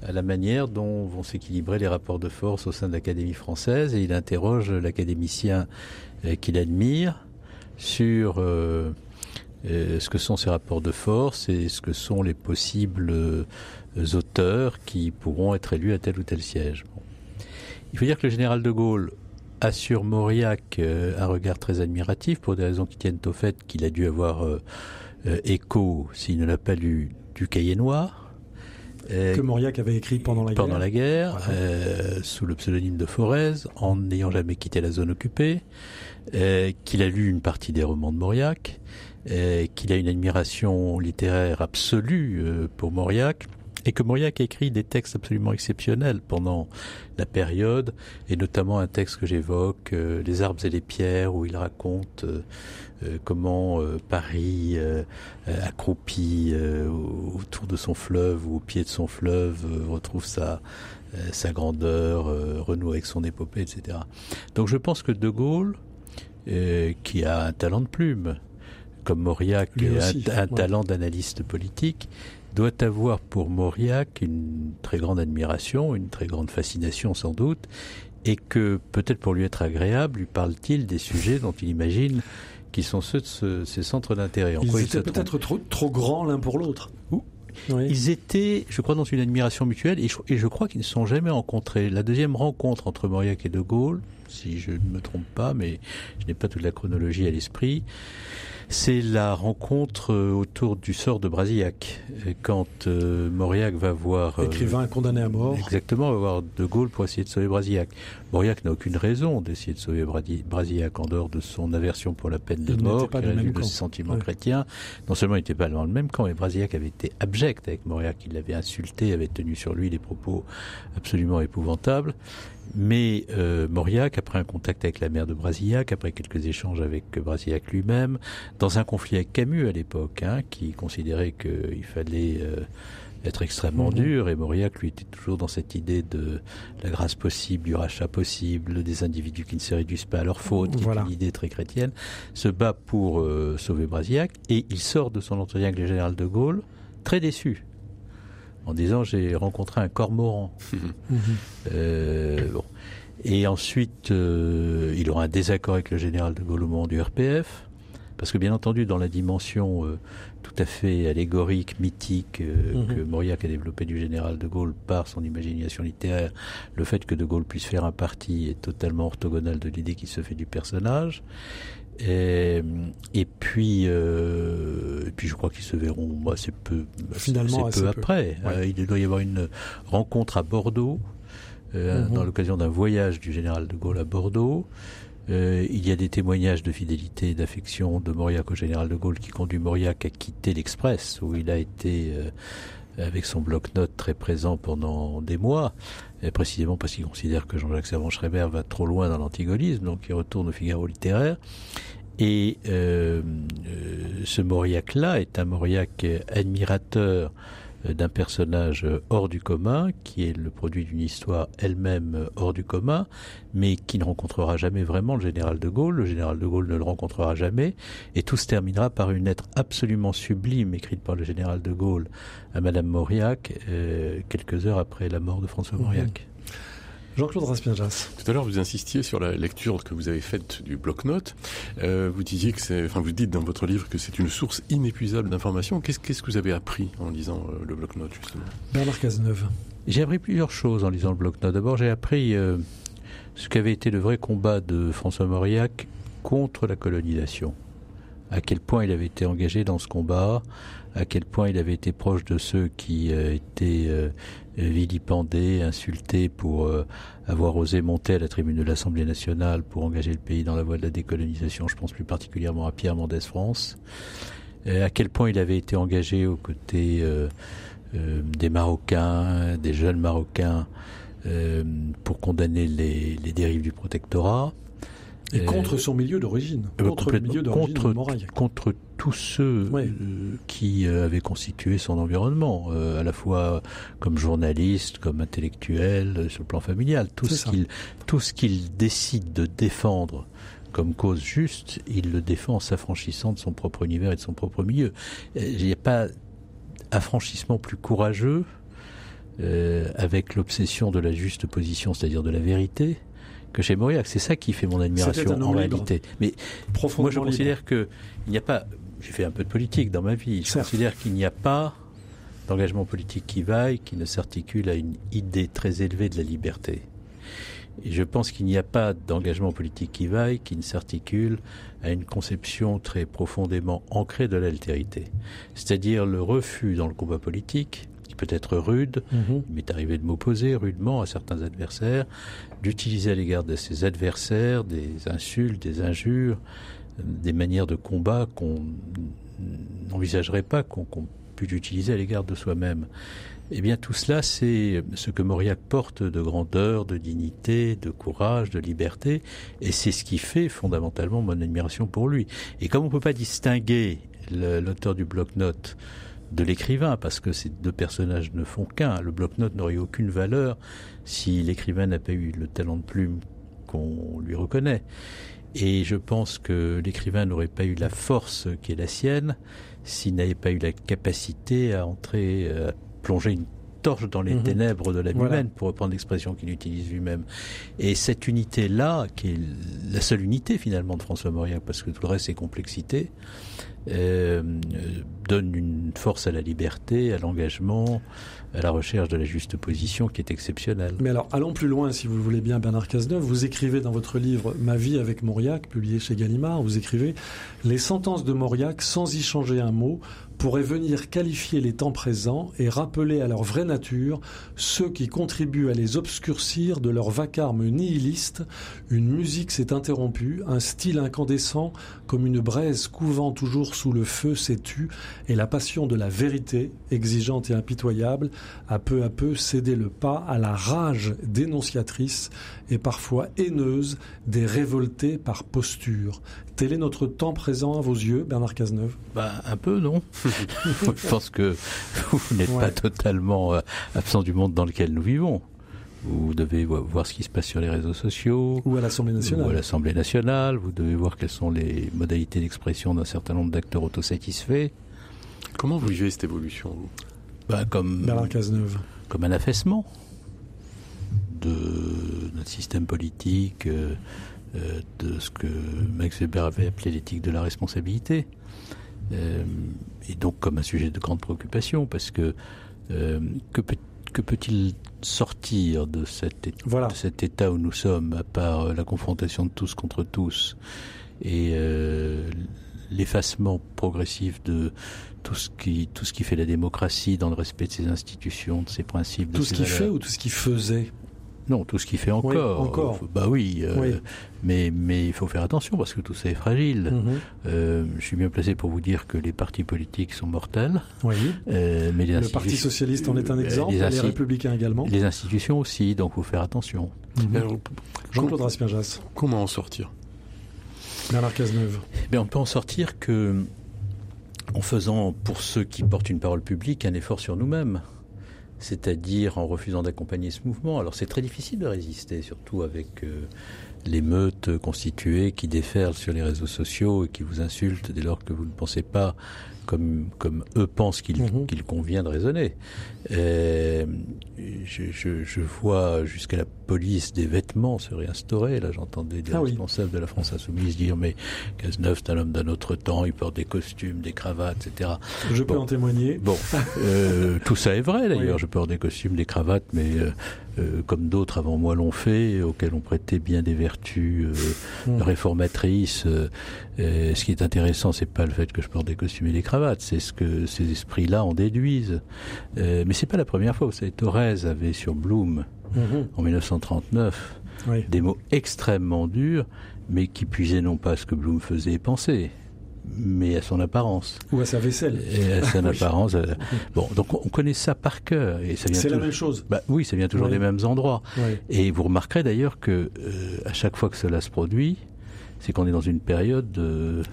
à la manière dont vont s'équilibrer les rapports de force au sein de l'Académie française et il interroge l'académicien qu'il admire sur ce que sont ces rapports de force et ce que sont les possibles auteurs qui pourront être élus à tel ou tel siège. Il faut dire que le général de Gaulle a sur Mauriac un regard très admiratif pour des raisons qui tiennent au fait qu'il a dû avoir écho, s'il ne l'a pas lu, du cahier noir euh, que Mauriac avait écrit pendant la guerre. Pendant la guerre, euh, sous le pseudonyme de Forez, en n'ayant jamais quitté la zone occupée, euh, qu'il a lu une partie des romans de Mauriac, qu'il a une admiration littéraire absolue pour Mauriac, et que Mauriac a écrit des textes absolument exceptionnels pendant la période, et notamment un texte que j'évoque, Les arbres et les pierres, où il raconte euh, comment euh, Paris euh, accroupi autour de son fleuve ou au pied de son fleuve retrouve sa sa grandeur, renoue avec son épopée, etc. Donc je pense que De Gaulle, qui a un talent de plume, comme Mauriac, a un, talent d'analyste politique, doit avoir pour Mauriac une très grande admiration, une très grande fascination sans doute, et que peut-être pour lui être agréable, lui parle-t-il des sujets dont il imagine qui sont ceux de ces centres d'intérêt. Ils étaient peut-être trop, trop grands l'un pour l'autre. Ils étaient, je crois, dans une admiration mutuelle et je, crois qu'ils ne sont jamais rencontrés. La deuxième rencontre entre Mauriac et De Gaulle, si je ne me trompe pas, mais je n'ai pas toute la chronologie à l'esprit, c'est la rencontre euh, autour du sort de Brasillac. Quand euh, Mauriac va voir... Euh, Écrivain condamné à mort. Exactement, va voir De Gaulle pour essayer de sauver Brasillac. Mauriac n'a aucune raison d'essayer de sauver Brasillac en dehors de son aversion pour la peine de mort, pas qui résulte de ses sentiments chrétiens. Non seulement il n'était pas dans le même camp, mais Brasillac avait été abject avec Mauriac. Il l'avait insulté, avait tenu sur lui des propos absolument épouvantables. Mais euh, Mauriac, après un contact avec la mère de Brasillac, après quelques échanges avec Brasillac lui-même, dans un conflit avec Camus à l'époque, hein, qui considérait qu'il fallait euh, être extrêmement mhm. dur, et Mauriac, lui, était toujours dans cette idée de la grâce possible, du rachat possible, des individus qui ne se réduisent pas à leur faute, qui est une idée très chrétienne, se bat pour euh, sauver Brasillac, et il sort de son entretien avec le général de Gaulle très déçu en disant j'ai rencontré un cormoran. euh, bon. Et ensuite, euh, il aura un désaccord avec le général de Gaulle au moment du RPF, parce que bien entendu, dans la dimension euh, tout à fait allégorique, mythique euh, mhm. que Mauriac a développé du général de Gaulle par son imagination littéraire, le fait que de Gaulle puisse faire un parti est totalement orthogonal de l'idée qu'il se fait du personnage. Et, et puis, euh, et puis je crois qu'ils se verront c'est peu, Finalement, peu après. Euh, il doit y avoir une rencontre à Bordeaux, euh, mhm. dans l'occasion d'un voyage du général de Gaulle à Bordeaux. Euh, il y a des témoignages de fidélité et d'affection de Mauriac au général de Gaulle qui conduit Mauriac à quitter l'Express, où il a été euh, avec son bloc-notes très présent pendant des mois, et précisément parce qu'il considère que Jean-Jacques Servan-Schreiber va trop loin dans l'antigolisme, donc il retourne au Figaro littéraire. Et euh, euh ce Mauriac-là est un Mauriac admirateur d'un personnage hors du commun, qui est le produit d'une histoire elle-même hors du commun, mais qui ne rencontrera jamais vraiment le général de Gaulle. Le général de Gaulle ne le rencontrera jamais, et tout se terminera par une lettre absolument sublime écrite par le général de Gaulle à Madame Mauriac, euh, quelques heures après la mort de François Mauriac. Jean-Claude Raspienjas. Tout à l'heure, vous insistiez sur la lecture que vous avez faite du bloc-notes. Euh, vous disiez que c'est, enfin, vous dites dans votre livre que c'est une source inépuisable d'informations. Qu'est-ce, qu'est-ce que vous avez appris en lisant euh, le bloc-notes, justement? Bernard Cazeneuve. J'ai appris plusieurs choses en lisant le bloc-notes. D'abord, j'ai appris euh, ce qu'avait été le vrai combat de François Mauriac contre la colonisation. À quel point il avait été engagé dans ce combat, à quel point il avait été proche de ceux qui euh, étaient euh, vilipendés, insultés pour euh, avoir osé monter à la tribune de l'Assemblée nationale pour engager le pays dans la voie de la décolonisation. Je pense plus particulièrement à Pierre Mendès France. à quel point il avait été engagé aux côtés des Marocains, des jeunes Marocains, pour condamner les, les dérives du protectorat. Et contre son milieu d'origine, contre le milieu d'origine contre, contre tous ceux euh, qui euh, avaient constitué son environnement, euh, à la fois comme journaliste, comme intellectuel, sur le plan familial. Tout ce qu'il tout ce qu'il décide de défendre comme cause juste, il le défend en s'affranchissant de son propre univers et de son propre milieu. Il n'y a pas affranchissement plus courageux euh, avec l'obsession de la juste position, c'est-à-dire de la vérité, que chez Mauriac. C'est ça qui fait mon admiration en réalité. Mais moi, je considère que il n'y a pas. J'ai fait un peu de politique dans ma vie. Je considère qu'il n'y a pas d'engagement politique qui vaille, qui ne s'articule à une idée très élevée de la liberté. Et je pense qu'il n'y a pas d'engagement politique qui vaille, qui ne s'articule à une conception très profondément ancrée de l'altérité. C'est-à-dire le refus dans le combat politique, qui peut être rude, mhm. il m'est arrivé de m'opposer rudement à certains adversaires, d'utiliser à l'égard de ces adversaires des insultes, des injures, des manières de combat qu'on n'envisagerait pas qu'on pu utiliser à l'égard de soi-même. Eh bien, tout cela, c'est ce que Mauriac porte de grandeur, de dignité, de courage, de liberté, et c'est ce qui fait fondamentalement mon admiration pour lui. Et comme on ne peut pas distinguer l'auteur du bloc-notes de l'écrivain, parce que ces deux personnages ne font qu'un, le bloc-notes n'aurait aucune valeur si l'écrivain n'a pas eu le talent de plume qu'on lui reconnaît. Et je pense que l'écrivain n'aurait pas eu la force qui est la sienne s'il n'avait pas eu la capacité à entrer, à plonger une torche dans les mhm. ténèbres de la vie humaine, pour reprendre l'expression qu'il utilise lui-même. Et cette unité-là, qui est la seule unité finalement de François Mauriac, parce que tout le reste c'est complexité, euh, donne une force à la liberté, à l'engagement, à la recherche de la juste position qui est exceptionnelle. Mais alors, allons plus loin, si vous le voulez bien, Bernard Cazeneuve. Vous écrivez dans votre livre Ma vie avec Mauriac, publié chez Gallimard, vous écrivez Les sentences de Mauriac, sans y changer un mot, pourraient venir qualifier les temps présents et rappeler à leur vraie nature ceux qui contribuent à les obscurcir de leur vacarme nihiliste. Une musique s'est interrompue, un style incandescent comme une braise couvant toujours sous le feu s'est tu, et la passion de la vérité, exigeante et impitoyable, a peu à peu cédé le pas à la rage dénonciatrice et parfois haineuse des révoltés par posture. Tel est notre temps présent à vos yeux, Bernard Cazeneuve? Bah, Un peu, non? Je pense que vous n'êtes pas totalement euh, absent du monde dans lequel nous vivons. Vous devez voir ce qui se passe sur les réseaux sociaux. Ou à l'Assemblée nationale. Ou à l'Assemblée nationale. Vous devez voir quelles sont les modalités d'expression d'un certain nombre d'acteurs autosatisfaits. Comment vous vivez cette évolution, vous? Bah, comme, Bernard Cazeneuve. Comme un affaissement de notre système politique, euh, euh, de ce que Max Weber avait appelé l'éthique de la responsabilité. Euh, et donc comme un sujet de grande préoccupation, parce que que, peut, il sortir de cet, de cet état où nous sommes, à part la confrontation de tous contre tous et l'effacement progressif de tout ce qui tout ce qui fait la démocratie dans le respect de ses institutions, de ses principes. Tout ce qui fait ou tout ce qui faisait? Non, tout ce qui fait encore. encore. Bah oui, euh, mais mais il faut faire attention parce que tout ça est fragile. Mhm. Euh, je suis bien placé pour vous dire que les partis politiques sont mortels. Oui. Euh, mais le Parti socialiste en est un exemple. Les, les républicains également. Les institutions aussi, donc il faut faire attention. Mhm. Jean-Claude Raspierjas. Comment en sortir? Bernard Cazeneuve. Eh on peut en sortir que en faisant, pour ceux qui portent une parole publique, un effort sur nous-mêmes. C'est-à-dire en refusant d'accompagner ce mouvement. Alors c'est très difficile de résister, surtout avec euh, les meutes constituées qui déferlent sur les réseaux sociaux et qui vous insultent dès lors que vous ne pensez pas comme, comme eux pensent qu'il qu'il convient de raisonner. Euh, je, je, je, vois jusqu'à la police des vêtements se réinstaurer. Là, j'entendais des ah responsables de la France insoumise dire mais Cazeneuve, c'est un homme d'un autre temps, il porte des costumes, des cravates, etc. Je peux en témoigner. Bon, euh, tout ça est vrai d'ailleurs. Je porte des costumes, des cravates, mais euh, euh, comme d'autres avant moi l'ont fait, auxquels on prêtait bien des vertus euh, hmm. réformatrices. Euh, ce qui est intéressant, c'est pas le fait que je porte des costumes et des cravates, c'est ce que ces esprits-là en déduisent. mais c'est pas la première fois. Vous savez, Thorez avait sur Bloom mhm. en 1939 des mots extrêmement durs, mais qui puisaient non pas ce que Bloom faisait et pensait, mais à son apparence. Ou à sa vaisselle. Et à son apparence. Euh, bon, donc on connaît ça par cœur. Et ça vient C'est la même chose. Bah, oui, ça vient toujours des mêmes endroits. Et vous remarquerez d'ailleurs que euh, à chaque fois que cela se produit, c'est qu'on est dans une période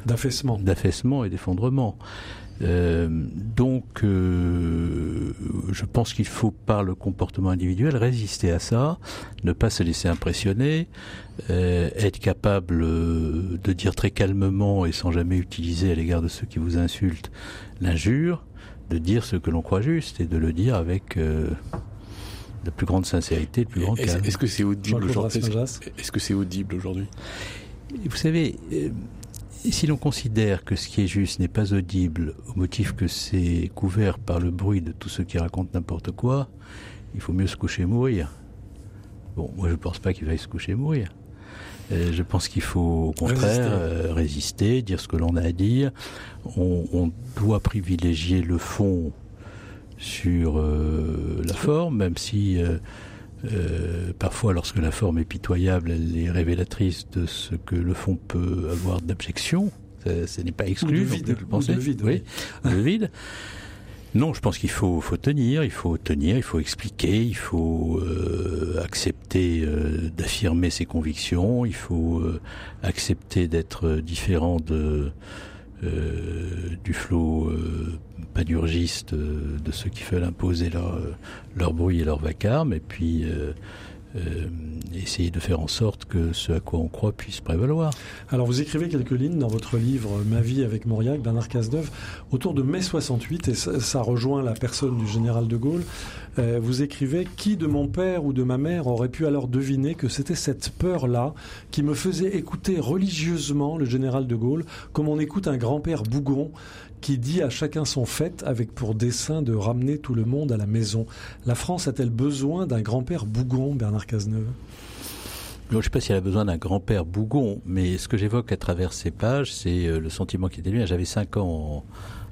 d'affaissement, d'affaissement et d'effondrement. Euh, donc, euh, je pense qu'il faut, par le comportement individuel, résister à ça, ne pas se laisser impressionner, euh, être capable de dire très calmement et sans jamais utiliser à l'égard de ceux qui vous insultent l'injure, de dire ce que l'on croit juste et de le dire avec la plus grande sincérité, le plus grand calme. Est-ce que c'est audible aujourd'hui? Est-ce que c'est audible aujourd'hui? Vous savez, si l'on considère que ce qui est juste n'est pas audible au motif que c'est couvert par le bruit de tous ceux qui racontent n'importe quoi, il faut mieux se coucher et mourir. Bon, moi je ne pense pas qu'il faille se coucher et mourir. Euh, je pense qu'il faut au contraire euh, résister. dire ce que l'on a à dire. On, doit privilégier le fond sur euh, la forme, même si euh, parfois, lorsque la forme est pitoyable, elle est révélatrice de ce que le fond peut avoir d'abjection. Ce n'est pas exclu. Ou vide. Vous pensez vide. Oui. le vide. Non, je pense qu'il faut, faut, tenir, il faut tenir, il faut expliquer, il faut euh, accepter euh, d'affirmer ses convictions, il faut accepter d'être différent de du flot panurgistes euh, de ceux qui veulent imposer leur, euh, leur bruit et leur vacarme, et puis euh, essayer de faire en sorte que ce à quoi on croit puisse prévaloir. Alors vous écrivez quelques lignes dans votre livre Ma vie avec Mauriac, Bernard Cazeneuve, autour de mai 68, et ça, rejoint la personne du général de Gaulle. vous écrivez Qui de mon père ou de ma mère aurait pu alors deviner que c'était cette peur-là qui me faisait écouter religieusement le général de Gaulle comme on écoute un grand-père bougon qui dit à chacun son fait avec pour dessein de ramener tout le monde à la maison. La France a-t-elle besoin d'un grand-père bougon, Bernard Cazeneuve? Je ne sais pas si elle a besoin d'un grand-père bougon, mais ce que j'évoque à travers ces pages, c'est euh, le sentiment qui était lui. J'avais 5 ans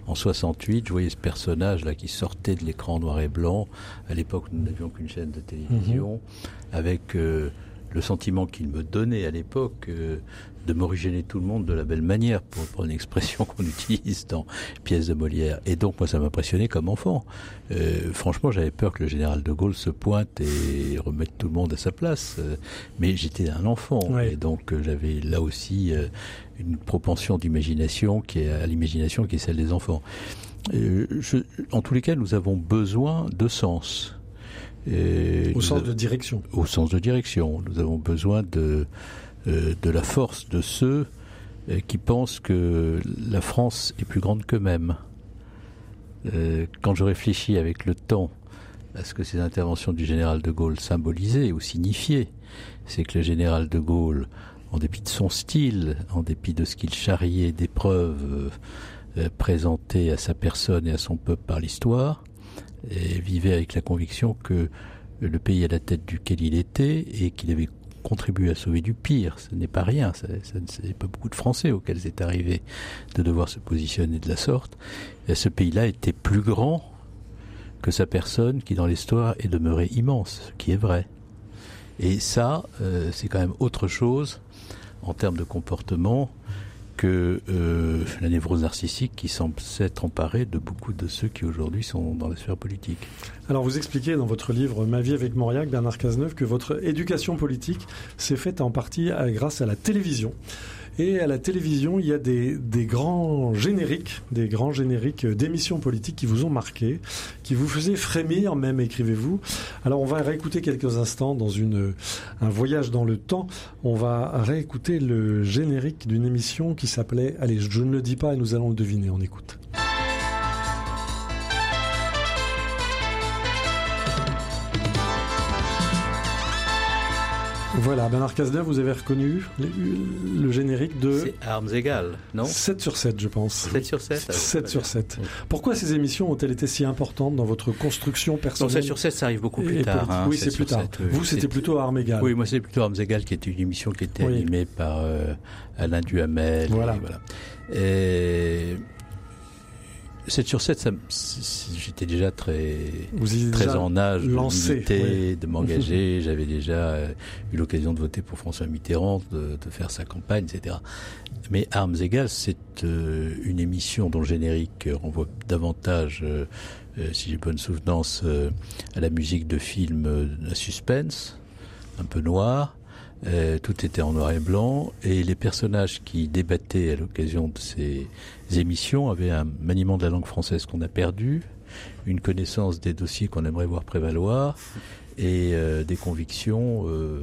en, 68, je voyais ce personnage-là qui sortait de l'écran noir et blanc. À l'époque, nous n'avions qu'une chaîne de télévision, mhm. avec euh, le sentiment qu'il me donnait à l'époque euh, de m'originer tout le monde de la belle manière, pour prendre une expression qu'on utilise dans pièces de Molière. Et donc moi ça m'impressionnait comme enfant. Euh, franchement j'avais peur que le général de Gaulle se pointe et remette tout le monde à sa place. Euh, mais j'étais un enfant et donc euh, j'avais là aussi une propension d'imagination qui est à l'imagination qui est celle des enfants. Je, en tous les cas nous avons besoin de sens. Au sens de direction. Au sens de direction. Nous avons besoin de euh, de la force de ceux euh, qui pensent que la France est plus grande qu'eux-mêmes. Euh, quand je réfléchis avec le temps à ce que ces interventions du général de Gaulle symbolisaient ou signifiaient, c'est que le général de Gaulle, en dépit de son style, en dépit de ce qu'il charriait d'épreuves présentées à sa personne et à son peuple par l'histoire, vivait avec la conviction que le pays à la tête duquel il était et qu'il avait contribuer à sauver du pire. Ce n'est pas rien. Ce n'est pas beaucoup de Français auxquels c'est arrivé de devoir se positionner de la sorte. Et ce pays-là était plus grand que sa personne qui, dans l'histoire, est demeurée immense, ce qui est vrai. Et ça, euh, c'est quand même autre chose en termes de comportement que euh, la névrose narcissique qui semble s'être emparée de beaucoup de ceux qui aujourd'hui sont dans la sphère politique. Alors vous expliquez dans votre livre Ma vie avec Mauriac, Bernard Cazeneuve, que votre éducation politique s'est faite en partie grâce à la télévision. Et à la télévision, il y a des, grands génériques, des grands génériques d'émissions politiques qui vous ont marqué, qui vous faisaient frémir même, écrivez-vous. Alors on va réécouter quelques instants dans un voyage dans le temps. On va réécouter le générique d'une émission qui s'appelait, allez, je ne le dis pas et nous allons le deviner, on écoute. Voilà, Bernard Cazeneuve, vous avez reconnu le, générique de... C'est Armes égales, non 7 sur 7, je pense. 7 sur 7 7 sur 7. Pourquoi ces émissions ont-elles été si importantes dans votre construction personnelle non, 7 sur 7, ça arrive beaucoup plus tard. Hein, oui, c'est plus tard. vous, c'était plutôt Armes égales. Oui, moi, c'était plutôt Armes égales, qui était une émission qui était animée par euh, Alain Duhamel. Voilà. Et, voilà. Et 7 sur 7, j'étais déjà très, très en âge de, de m'engager. J'avais déjà euh, eu l'occasion de voter pour François Mitterrand, de, de, faire sa campagne, etc. Mais Armes égales, c'est euh, une émission dont le générique renvoie davantage, euh, si j'ai bonne souvenance, à la musique de films à suspense, un peu noir. Euh, tout était en noir et blanc et les personnages qui débattaient à l'occasion de ces émissions avaient un maniement de la langue française qu'on a perdu, une connaissance des dossiers qu'on aimerait voir prévaloir et euh, des convictions euh,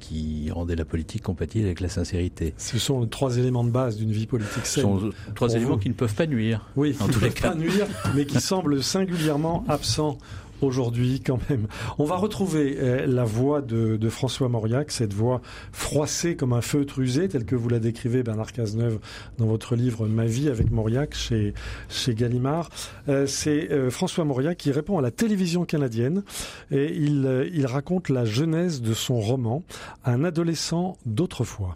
qui rendaient la politique compatible avec la sincérité. Ce sont les trois éléments de base d'une vie politique saine. Ce sont trois éléments qui ne peuvent pas nuire. Oui, en tous les cas. pas nuire, mais qui semblent singulièrement absents aujourd'hui quand même. On va retrouver euh, la voix de, François Mauriac, cette voix froissée comme un feutre usé, telle que vous la décrivez Bernard Cazeneuve dans votre livre Ma vie avec Mauriac chez, chez Gallimard. Euh, c'est euh, François Mauriac qui répond à la télévision canadienne et il, il raconte la genèse de son roman Un adolescent d'autrefois.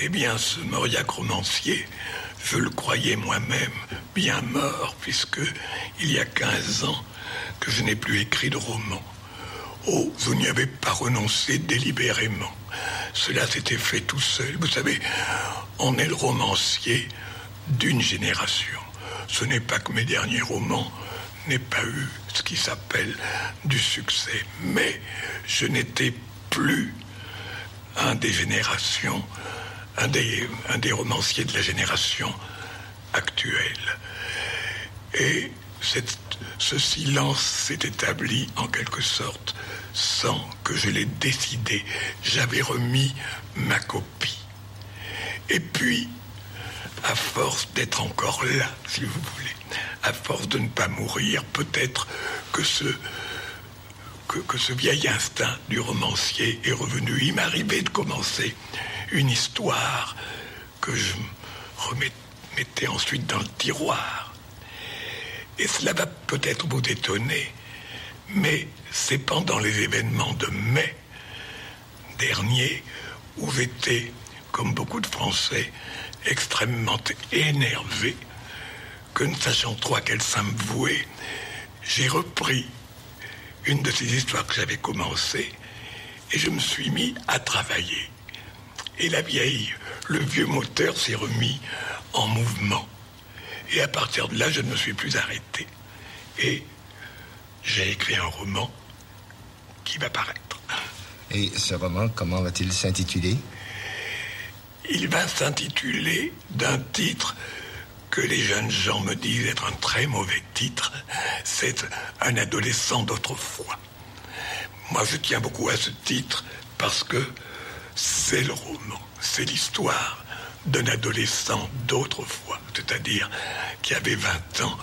Eh bien, ce Mauriac romancier, je le croyais moi-même bien mort, puisque il y a 15 ans, que je n'ai plus écrit de roman. Oh, vous n'y avez pas renoncé délibérément. Cela s'était fait tout seul. Vous savez, on est le romancier d'une génération. Ce n'est pas que mes derniers romans n'aient pas eu ce qui s'appelle du succès, mais je n'étais plus un des générations, un des, romanciers de la génération actuelle. Et ce silence s'est établi en quelque sorte sans que je l'ai décidé. J'avais remis ma copie. Et puis, à force d'être encore là, si vous voulez, à force de ne pas mourir, peut-être que ce, que, ce vieil instinct du romancier est revenu. Il m'arrivait de commencer une histoire que je remettais ensuite dans le tiroir et cela va peut-être vous étonner, mais c'est pendant les événements de mai dernier où j'étais, comme beaucoup de Français, extrêmement énervé, que ne sachant trop à quel me vouer, j'ai repris une de ces histoires que j'avais commencées et je me suis mis à travailler. Et la vieille, le vieux moteur s'est remis en mouvement. Et à partir de là, je ne me suis plus arrêté. Et j'ai écrit un roman qui va paraître. Et ce roman, comment va-t-il s'intituler? Il va s'intituler d'un titre que les jeunes gens me disent être un très mauvais titre. C'est Un adolescent d'autrefois. Moi, je tiens beaucoup à ce titre parce que c'est le roman, c'est l'histoire d'un adolescent d'autrefois, c'est-à-dire qui avait 20 ans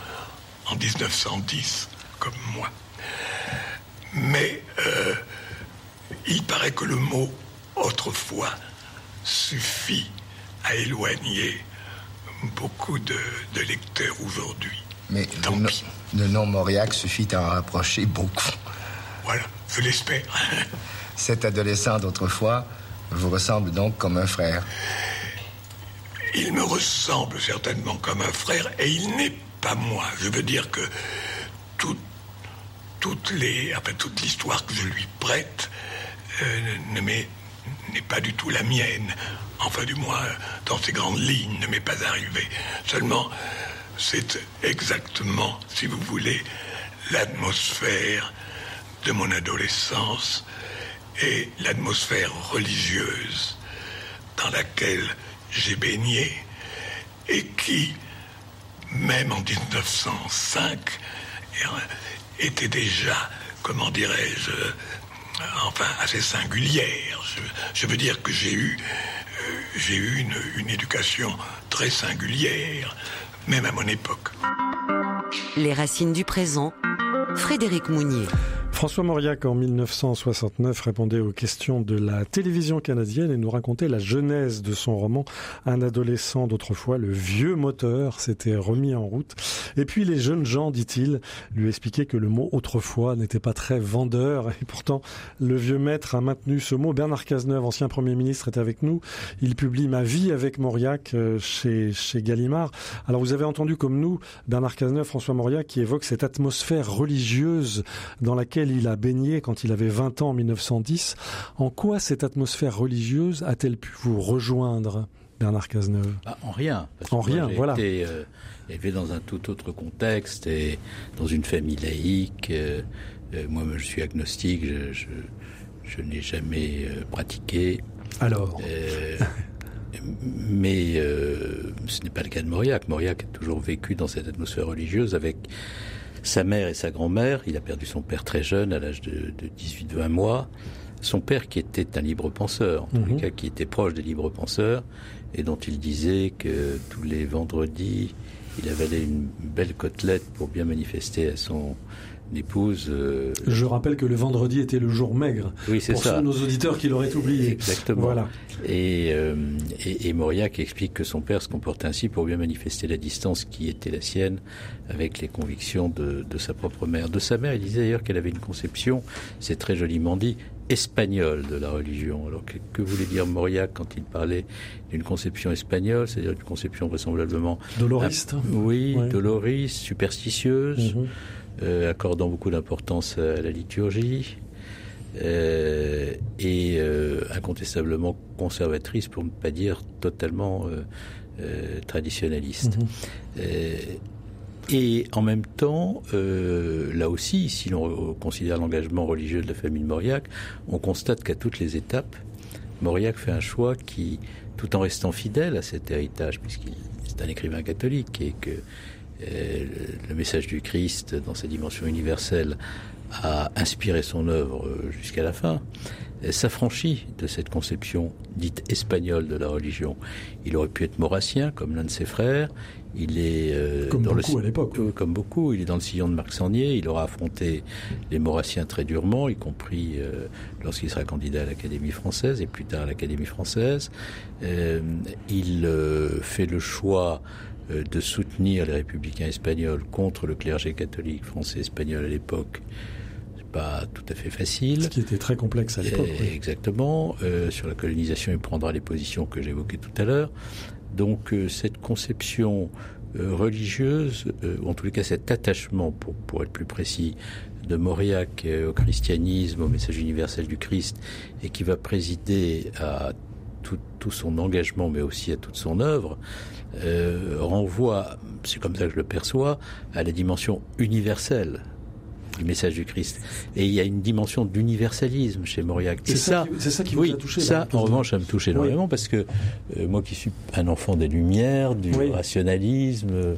en 1910, comme moi. Mais euh, il paraît que le mot autrefois suffit à éloigner beaucoup de, lecteurs aujourd'hui. Mais le, le, nom Mauriac suffit à en rapprocher beaucoup. Voilà, je l'espère. Cet adolescent d'autrefois vous ressemble donc comme un frère. Il me ressemble certainement comme un frère et il n'est pas moi. Je veux dire que toute, toutes les, enfin, toute l'histoire que je lui prête euh, n'est pas du tout la mienne. Enfin, du moins, dans ces grandes lignes, ne m'est pas arrivé. Seulement, c'est exactement, si vous voulez, l'atmosphère de mon adolescence et l'atmosphère religieuse dans laquelle j'ai baigné et qui, même en 1905, était déjà, comment dirais-je, enfin assez singulière. Je, veux dire que j'ai eu, euh, j'ai eu une éducation très singulière, même à mon époque. Les racines du présent, Frédéric Mounier. François Mauriac, en 1969, répondait aux questions de la télévision canadienne et nous racontait la genèse de son roman Un adolescent d'autrefois, le vieux moteur s'était remis en route. Et puis les jeunes gens, dit-il, lui expliquaient que le mot autrefois n'était pas très vendeur et pourtant le vieux maître a maintenu ce mot. Bernard Cazeneuve, ancien Premier ministre, est avec nous. Il publie Ma vie avec Mauriac euh, chez, chez Gallimard. Alors vous avez entendu comme nous Bernard Cazeneuve, François Mauriac qui évoque cette atmosphère religieuse dans laquelle il a baigné quand il avait 20 ans en 1910. En quoi cette atmosphère religieuse a-t-elle pu vous rejoindre Bernard Cazeneuve? Bah, En rien. en rien, voilà. Été, euh, élevé dans un tout autre contexte et dans une famille laïque. Euh, euh, moi, je suis agnostique. Je, je n'ai jamais pratiqué. Alors mais ce n'est pas le cas de Mauriac. Mauriac a toujours vécu dans cette atmosphère religieuse avec sa mère et sa grand-mère. Il a perdu son père très jeune, à l'âge de, 18-20 mois. Son père qui était un libre penseur, en tout mhm. cas qui était proche des libres penseurs, et dont il disait que tous les vendredis, il avalait une belle côtelette pour bien manifester à son épouse. Euh, Je rappelle que le vendredi était le jour maigre. Oui, c'est ça. Pour nos auditeurs qui l'auraient oublié. Exactement. Voilà. Et, euh, et, Mauriac explique que son père se comportait ainsi pour bien manifester la distance qui était la sienne avec les convictions de, de sa propre mère. De sa mère, il disait d'ailleurs qu'elle avait une conception, c'est très joliment dit, espagnole de la religion. Alors que, que voulait dire Mauriac quand il parlait d'une conception espagnole, c'est-à-dire d'une conception vraisemblablement doloriste. oui, doloriste, superstitieuse. Mhm. Euh, accordant beaucoup d'importance à la liturgie euh, et euh, incontestablement conservatrice, pour ne pas dire totalement traditionnaliste. Mhm. Et en même temps, là aussi, si l'on considère l'engagement religieux de la famille de Mauriac, on constate qu'à toutes les étapes, Mauriac fait un choix qui, tout en restant fidèle à cet héritage, puisqu'il est un écrivain catholique et que le message du Christ dans sa dimension universelle a inspiré son œuvre jusqu'à la fin, s'affranchit de cette conception dite espagnole de la religion. Il aurait pu être maurassien, comme l'un de ses frères. Il est euh, comme dans beaucoup à l'époque. Euh, comme beaucoup, il est dans le sillon de Marc Sangnier. Il aura affronté les maurassiens très durement, y compris lorsqu'il sera candidat à l'Académie française et plus tard à l'Académie française. il fait le choix euh, de soutenir les républicains espagnols contre le clergé catholique français espagnol à l'époque c'est pas tout à fait facile. Ce qui était très complexe à l'époque. Exactement. Euh, sur la colonisation, il prendra les positions que j'évoquais tout à l'heure. Donc euh, cette conception religieuse, ou en tous les cas cet attachement, pour, pour être plus précis, de Mauriac au christianisme, au message universel du Christ, et qui va présider à tout, tout son engagement, mais aussi à toute son œuvre, euh, renvoie, c'est comme ça que je le perçois, à la dimension universelle du message du Christ. Et il y a une dimension d'universalisme chez Mauriac. C'est ça, ça, qui vous oui, a touché. Ça, en revanche, ça me touche énormément parce que euh, moi qui suis un enfant des Lumières, du rationalisme, euh,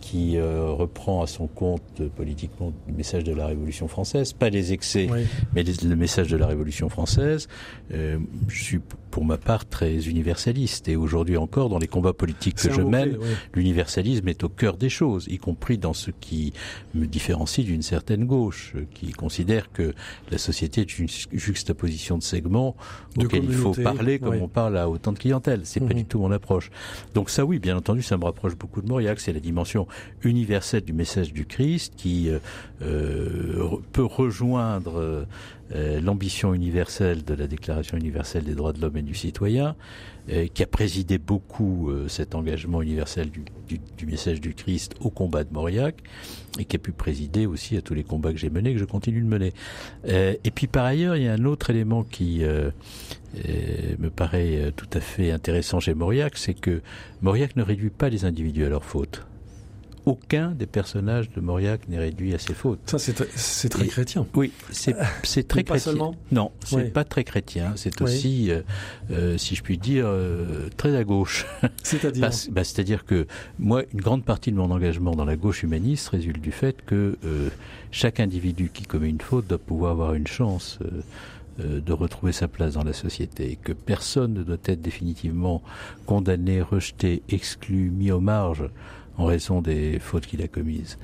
qui euh, reprend à son compte euh, politiquement le message de la Révolution française, pas les excès, mais le message de la Révolution française. je suis pour ma part très universaliste et aujourd'hui encore dans les combats politiques que je mène, l'universalisme est au cœur des choses, y compris dans ce qui me différencie d'une certaine gauche, qui considère que la société est une juxtaposition de segments auxquels il faut parler comme on parle à autant de clientèle. C'est pas mhm. du tout mon approche. Donc ça, oui, bien entendu, ça me rapproche beaucoup de Mauriac. C'est la dimension universelle du message du Christ qui euh, euh, peut rejoindre euh, l'ambition universelle de la Déclaration universelle des droits de l'homme et du citoyen, qui a présidé beaucoup cet engagement universel du, message du Christ au combat de Mauriac, et qui a pu présider aussi à tous les combats que j'ai menés, que je continue de mener. et puis par ailleurs, il y a un autre élément qui me paraît tout à fait intéressant chez Mauriac, c'est que Mauriac ne réduit pas les individus à leurs fautes aucun des personnages de Mauriac n'est réduit à ses fautes. Ça, c'est très chrétien. Oui, c'est très pas chrétien. Seulement. Non, c'est pas très chrétien. C'est aussi, euh, euh, si je puis dire, euh, très à gauche. C'est-à-dire bah, C'est-à-dire que moi, une grande partie de mon engagement dans la gauche humaniste résulte du fait que chaque individu qui commet une faute doit pouvoir avoir une chance de retrouver sa place dans la société, et que personne ne doit être définitivement condamné, rejeté, exclu, mis aux marges en raison des fautes qu'il a commises.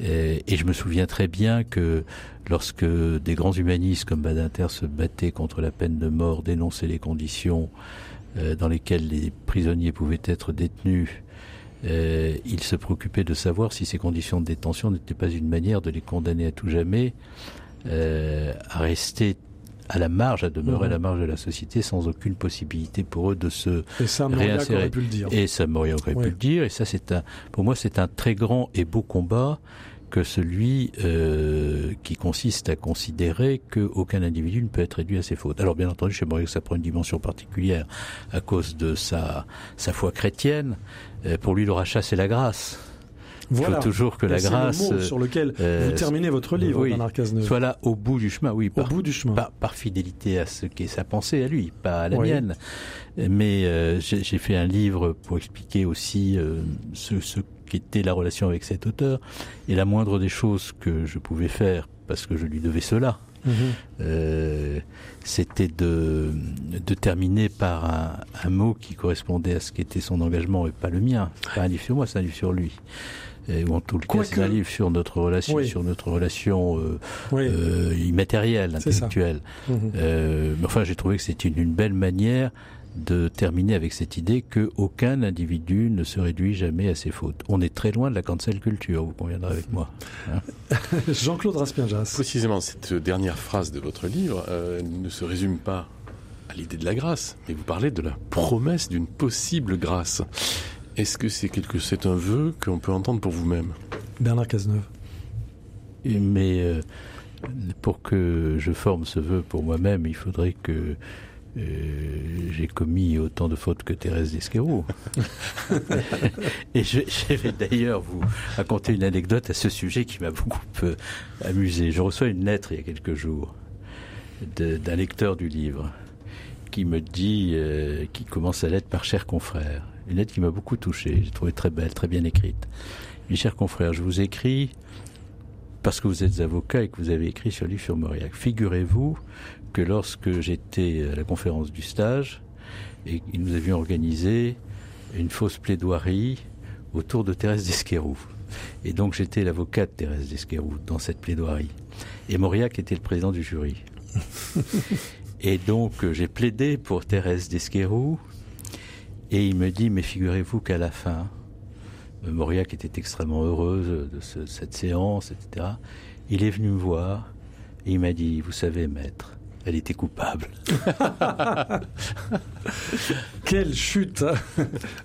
Et, je me souviens très bien que lorsque des grands humanistes comme Badinter se battaient contre la peine de mort, dénonçaient les conditions euh, dans lesquelles les prisonniers pouvaient être détenus, euh, ils se préoccupaient de savoir si ces conditions de détention n'étaient pas une manière de les condamner à tout jamais euh, à rester à la marge, à demeurer à la mhm. marge de la société sans aucune possibilité pour eux de se et ça, réinsérer. Pu le dire. Et ça, Mauriac aurait pu le dire. Et ça, c'est un, pour moi, c'est un très grand et beau combat que celui euh, qui consiste à considérer qu'aucun individu ne peut être réduit à ses fautes. Alors bien entendu, chez Mauriac, ça prend une dimension particulière à cause de sa, sa foi chrétienne. Euh, pour lui, le rachat, c'est la grâce. Voilà. Il faut toujours que la Et grâce le mot sur lequel euh, vous terminez votre livre, oui, Bernard Cazeneuve. soit là au bout du chemin, oui, Au par, bout du chemin. par, par fidélité à ce qu'est sa pensée à lui, pas à la Oui. mienne. Mais euh, j'ai fait un livre pour expliquer aussi euh, ce, ce qu'était la relation avec cet auteur. Et la moindre des choses que je pouvais faire, parce que je lui devais cela, Mhm. euh, c'était de, de terminer par un, un mot qui correspondait à ce qu'était son engagement et pas le mien. C'est pas un livre sur moi, c'est un livre sur lui. Et, ou en tout cas, Quoique- c'est un livre sur notre relation, Oui. sur notre relation euh, Oui. euh, immatérielle, intellectuelle. Mhm. Euh, mais enfin, j'ai trouvé que c'était une, une belle manière de terminer avec cette idée que aucun individu ne se réduit jamais à ses fautes. On est très loin de la cancel culture, vous conviendrez avec moi. Jean-Claude Raspienjas. Précisément, cette dernière phrase de votre livre euh, ne se résume pas à l'idée de la grâce, mais vous parlez de la promesse d'une possible grâce. Est-ce que c'est quelque, c'est un vœu qu'on peut entendre pour vous-même? Bernard Cazeneuve. Et- Mais euh, pour que je forme ce vœu pour moi-même, il faudrait que euh, j'ai commis autant de fautes que Thérèse d'Esquerou. Et je, je vais d'ailleurs vous raconter une anecdote à ce sujet qui m'a beaucoup euh, amusé. Je reçois une lettre il y a quelques jours de- d'un lecteur du livre qui me dit, euh, qui commence sa lettre par cher confrère. Une lettre qui m'a beaucoup touché. J'ai trouvé très belle, très bien écrite. Mes chers confrères, je vous écris parce que vous êtes avocat et que vous avez écrit sur livre sur Mauriac. Figurez-vous que lorsque j'étais à la conférence du stage, et nous avions organisé une fausse plaidoirie autour de Thérèse d'Esquerou. Et donc j'étais l'avocat de Thérèse d'Esquerou dans cette plaidoirie. Et Mauriac était le président du jury. et donc euh, j'ai plaidé pour Thérèse d'Esquerou. Et il me dit, mais figurez-vous qu'à la fin, euh, Mauriac était extrêmement heureuse de ce- cette séance, etc. Il est venu me voir et il m'a dit, vous savez, maître, elle était coupable. Quelle chute hein.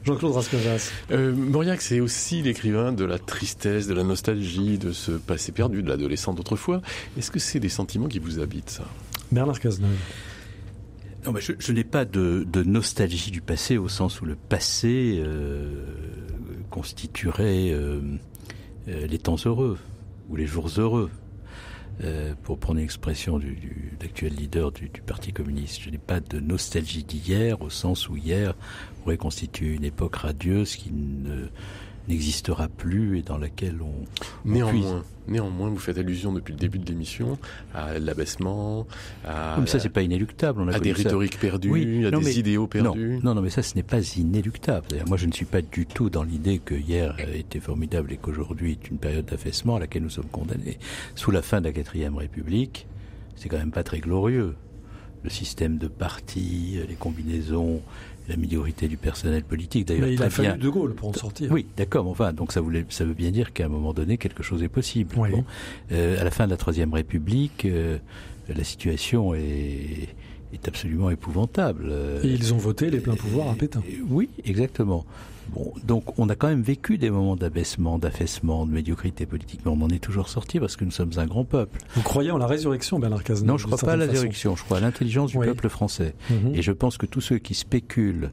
Jean-Claude Raspienjas. euh, Mauriac, c'est aussi l'écrivain de la tristesse, de la nostalgie, de ce passé perdu, de l'adolescent d'autrefois. Est-ce que c'est des sentiments qui vous habitent, ça? Bernard Cazeneuve. Non, je, n'ai pas de, nostalgie du passé au sens où le passé euh, constituerait euh, euh, les temps heureux ou les jours heureux. Euh, pour prendre une expression du, du, l'actuel leader du, du Parti communiste, je n'ai pas de nostalgie d'hier au sens où hier aurait constitué une époque radieuse qui ne n'existera plus et dans laquelle on, on Néanmoins, néanmoins, vous faites allusion depuis le début de l'émission à l'abaissement, à, Mais ça, c'est pas inéluctable. On a à des ça. rhétoriques perdues, Oui, à non, des mais- idéaux perdus. non, non, mais ça, ce n'est pas inéluctable. Moi, je ne suis pas du tout dans l'idée que hier a été formidable et qu'aujourd'hui est une période d'affaissement à laquelle nous sommes condamnés. Sous la fin de la quatrième République, c'est quand même pas très glorieux. Le système de partis, les combinaisons, la minorité du personnel politique. D'ailleurs, il a fallu bien. De Gaulle pour en sortir. Oui, d'accord. Enfin, donc ça, voulait, ça veut bien dire qu'à un moment donné, quelque chose est possible. Oui. Bon. Euh, à la fin de la Troisième République, euh, la situation est, est absolument épouvantable. Et ils ont voté les pleins pouvoirs à Pétain. Oui, exactement. Bon, donc on a quand même vécu des moments d'abaissement, d'affaissement, de médiocrité politique, mais on en est toujours sorti parce que nous sommes un grand peuple. Vous croyez en la résurrection, Bernard Cazeneuve Non, je ne crois pas à la façon direction, je crois à l'intelligence du Oui. peuple français. Mhm. Et je pense que tous ceux qui spéculent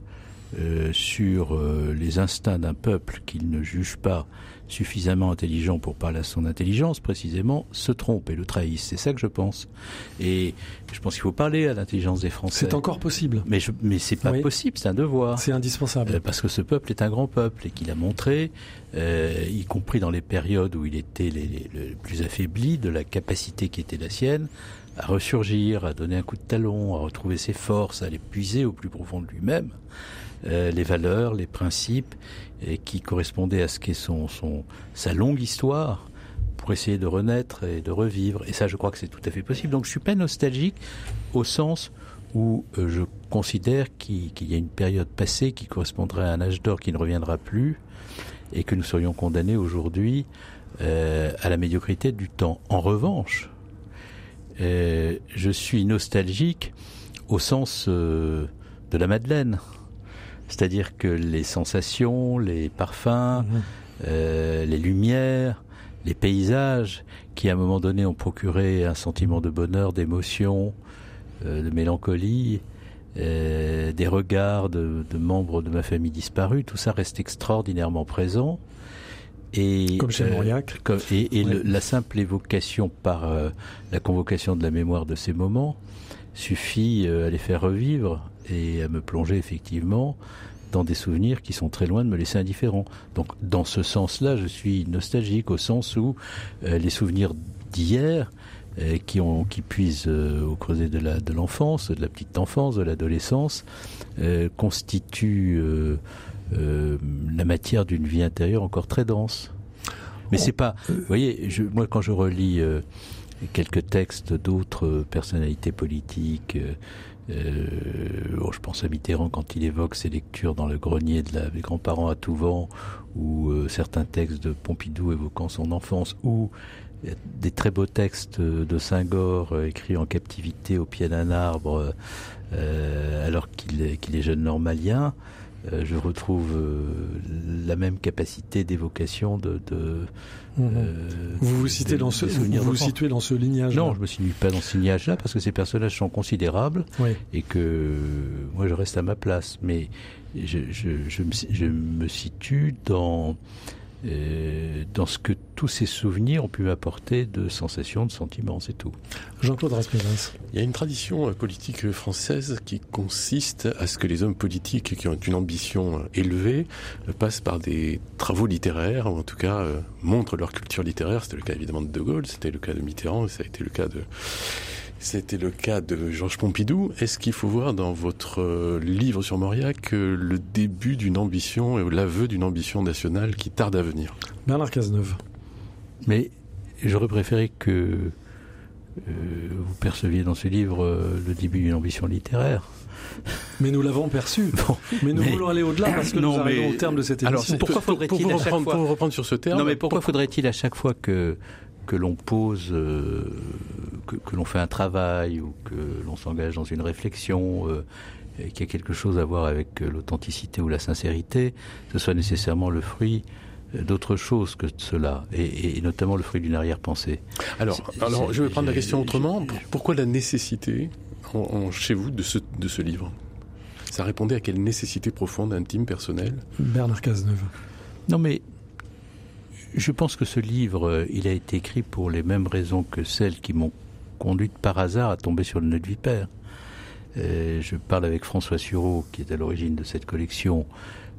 euh, sur euh, les instincts d'un peuple qu'ils ne jugent pas suffisamment intelligent pour parler à son intelligence, précisément, se trompent et le trahissent. C'est ça que je pense. Et je pense qu'il faut parler à l'intelligence des Français. C'est encore possible. Mais, je, mais c'est pas Oui. possible, c'est un devoir. C'est indispensable. Euh, parce que ce peuple est un grand peuple et qu'il a montré, euh, y compris dans les périodes où il était les, les- le plus affaibli, de la capacité qui était la sienne à ressurgir, à donner un coup de talon, à retrouver ses forces, à les puiser au plus profond de lui-même, euh, les valeurs, les principes et qui correspondaient à ce qu'est son, son, sa longue histoire pour essayer de renaître et de revivre. Et ça, je crois que c'est tout à fait possible. Donc, je suis pas nostalgique au sens où euh, je considère qu'il qu'il y a une période passée qui correspondrait à un âge d'or qui ne reviendra plus et que nous serions condamnés aujourd'hui euh, à la médiocrité du temps. En revanche, euh, je suis nostalgique au sens euh, de la Madeleine. C'est-à-dire que les sensations, les parfums, Mhm. euh, les lumières, les paysages qui à un moment donné ont procuré un sentiment de bonheur, d'émotion, euh, de mélancolie, euh, des regards de, de membres de ma famille disparus, tout ça reste extraordinairement présent. Et, comme chez Mauriac. et, la simple évocation par la convocation de la mémoire de ces moments suffit à les faire revivre et à me plonger effectivement dans des souvenirs qui sont très loin de me laisser indifférent. Donc dans ce sens-là, je suis nostalgique au sens où les souvenirs d'hier euh, qui, ont, qui puisent euh, au creuset de, la, de l'enfance, de la petite enfance, de l'adolescence, euh, constituent la matière d'une vie intérieure encore très dense. Mais c'est pas, vous voyez, je, moi quand je relis quelques textes d'autres personnalités politiques, euh, oh, je pense à Mitterrand quand il évoque ses lectures dans le grenier de la, des grands-parents à tout vent, ou certains textes de Pompidou évoquant son enfance, ou des très beaux textes de Saint-Gore euh, écrits en captivité au pied d'un arbre euh, alors qu'il est, jeune normalien. Euh, je retrouve la même capacité d'évocation de, mhm. vous vous citez dans ce vous vous situez dans ce lignage non je me situe pas dans ce lignage là parce que ces personnages sont considérables et que moi je reste à ma place. Mais je, je me situe dans euh, dans ce que tous ces souvenirs ont pu m'apporter de sensations, de sentiments, c'est tout. Jean-Claude Raspézens. Il y a une tradition euh, politique française qui consiste à ce que les hommes politiques qui ont une ambition euh, élevée passent par des travaux littéraires, ou en tout cas montrent leur culture littéraire. C'était le cas évidemment de De Gaulle, c'était le cas de Mitterrand, ça a été le cas de c'était le cas de Georges Pompidou. Est-ce qu'il faut voir dans votre euh, livre sur Mauriac euh, le début d'une ambition et l'aveu d'une ambition nationale qui tarde à venir? Bernard Cazeneuve. Mais j'aurais préféré que euh, vous perceviez dans ce livre le début d'une ambition littéraire. Mais nous l'avons perçu. mais nous voulons aller au-delà parce que nous arrivons au terme de cette émission. Alors, pourquoi faudrait-il reprendre, sur ce terme Non, mais pourquoi faudrait-il à chaque fois que que l'on pose, euh, que, l'on fait un travail ou que l'on s'engage dans une réflexion euh, qui a quelque chose à voir avec euh, l'authenticité ou la sincérité, ce soit nécessairement le fruit d'autre chose que cela, et, notamment le fruit d'une arrière-pensée. Alors, alors je vais prendre la question autrement. Pourquoi la nécessité chez vous de ce, de ce livre? Ça répondait à quelle nécessité profonde, intime, personnelle? Bernard Cazeneuve. Non mais je pense que ce livre, euh, il a été écrit pour les mêmes raisons que celles qui m'ont conduite par hasard à tomber sur le nœud de vipère. Euh, je parle avec François Sureau, qui est à l'origine de cette collection,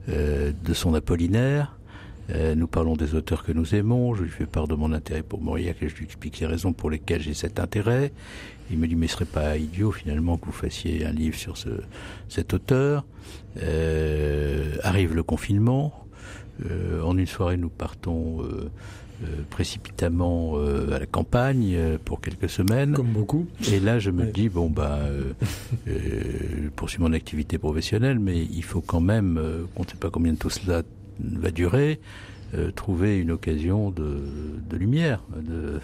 euh, de son Apollinaire. nous parlons des auteurs que nous aimons. Je lui fais part de mon intérêt pour Mauriac et je lui explique les raisons pour lesquelles j'ai cet intérêt. Il me dit mais ce serait pas idiot finalement que vous fassiez un livre sur ce, cet auteur. arrive le confinement. Euh, en une soirée, nous partons euh, euh, précipitamment à la campagne pour quelques semaines. Comme beaucoup. Et là, je me dis bon bah, je poursuis mon activité professionnelle, mais il faut quand même, on ne sait pas combien de tout cela va durer, trouver une occasion de, de lumière, de,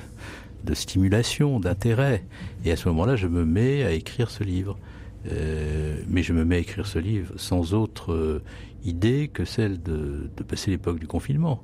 de stimulation, d'intérêt. Et à ce moment-là, je me mets à écrire ce livre. Euh, mais je me mets à écrire ce livre sans autre euh, idée que celle de, de passer l'époque du confinement.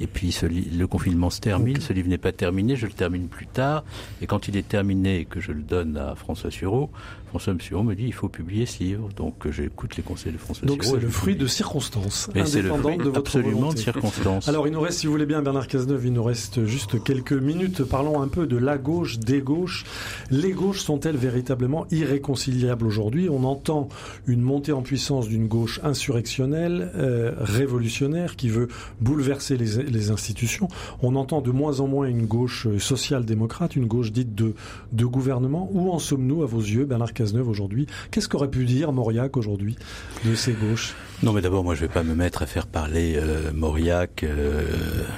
Et puis ce le confinement se termine, ce livre n'est pas terminé, je le termine plus tard. Et quand il est terminé et que je le donne à François Sureau, Sureau me dit il faut publier ce livre. Donc j'écoute les conseils de François Donc c'est le fruit de circonstances, indépendantes de votre absolument de circonstances. Alors il nous reste, si vous voulez bien, Bernard Cazeneuve, il nous reste juste quelques minutes. Parlons un peu de la gauche, des gauches. Les gauches sont-elles véritablement irréconciliables aujourd'hui? On entend une montée en puissance d'une gauche insurrectionnelle, euh, révolutionnaire, qui veut bouleverser les les institutions. On entend de moins en moins une gauche social-démocrate, une gauche dite de, de gouvernement. Où en sommes-nous, à vos yeux, Bernard Cazeneuve, aujourd'hui Qu'est-ce qu'aurait pu dire Mauriac aujourd'hui de ces gauches? Non, mais d'abord, moi, je ne vais pas me mettre à faire parler euh, Mauriac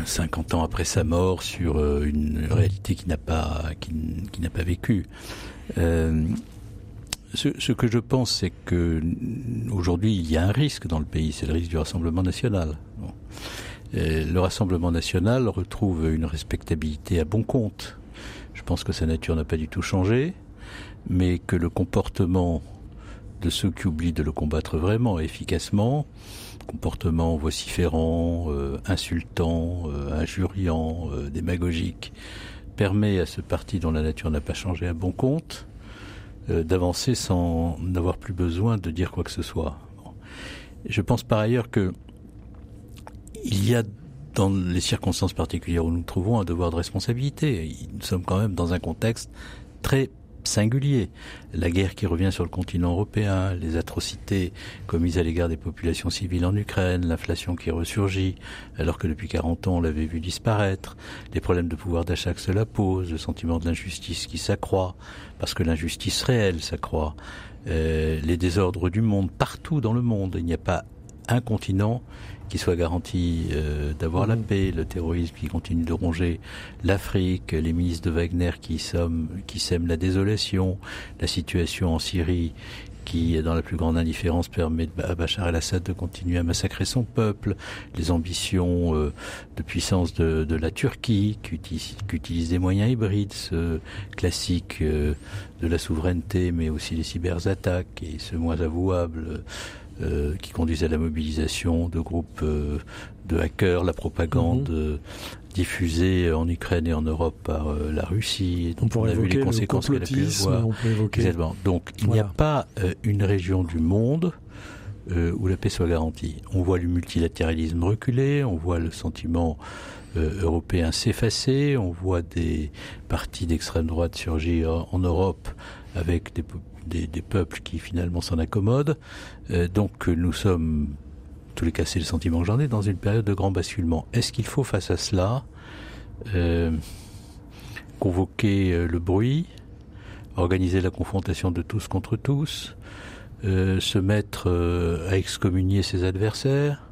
50 euh, ans après sa mort sur euh, une réalité qui n'a pas, qui, n'a pas vécu. Ce, que je pense, c'est que aujourd'hui, il y a un risque dans le pays, c'est le risque du Rassemblement national. Euh, le Rassemblement national retrouve une respectabilité à bon compte. Je pense que sa nature n'a pas du tout changé, mais que le comportement de ceux qui oublient de le combattre vraiment efficacement, comportement vociférant, euh, insultant, euh, injuriant, démagogique, permet à ce parti dont la nature n'a pas changé à bon compte d'avancer sans n'avoir plus besoin de dire quoi que ce soit. Je pense par ailleurs que il y a dans les circonstances particulières où nous nous trouvons, un devoir de responsabilité. Nous sommes quand même dans un contexte très singulier. La guerre qui revient sur le continent européen, les atrocités commises à l'égard des populations civiles en Ukraine, l'inflation qui ressurgit alors que depuis 40 ans on l'avait vu disparaître, les problèmes de pouvoir d'achat que cela pose, le sentiment de l'injustice qui s'accroît, parce que l'injustice réelle s'accroît, euh, les désordres du monde, partout dans le monde, il n'y a pas un continent qui soit garanti euh, d'avoir la mmh. paix, le terrorisme qui continue de ronger l'Afrique, les ministres de Wagner qui, somment, qui sèment la désolation, la situation en Syrie qui, dans la plus grande indifférence, permet à Bachar el-Assad de continuer à massacrer son peuple, les ambitions euh, de puissance de, de la Turquie, qui utilise, qui utilise, des moyens hybrides, ce classique euh, de la souveraineté, mais aussi les cyberattaques, et ce moins avouable euh, qui conduisent à la mobilisation de groupes euh, de hackers, la propagande euh, diffusée en Ukraine et en Europe par la Russie. Donc on, a vu les conséquences qu'elle a pu avoir. Donc il n'y a pas une région du monde où la paix soit garantie. On voit le multilatéralisme reculer, on voit le sentiment européen s'effacer, on voit des partis d'extrême droite surgir en Europe avec des des, peuples qui finalement s'en accommodent. Euh, donc nous sommes, tous les cas c'est le sentiment que j'en ai, dans une période de grand basculement. Est-ce qu'il faut face à cela euh, convoquer euh, le bruit, organiser la confrontation de tous contre tous, se mettre à excommunier ses adversaires,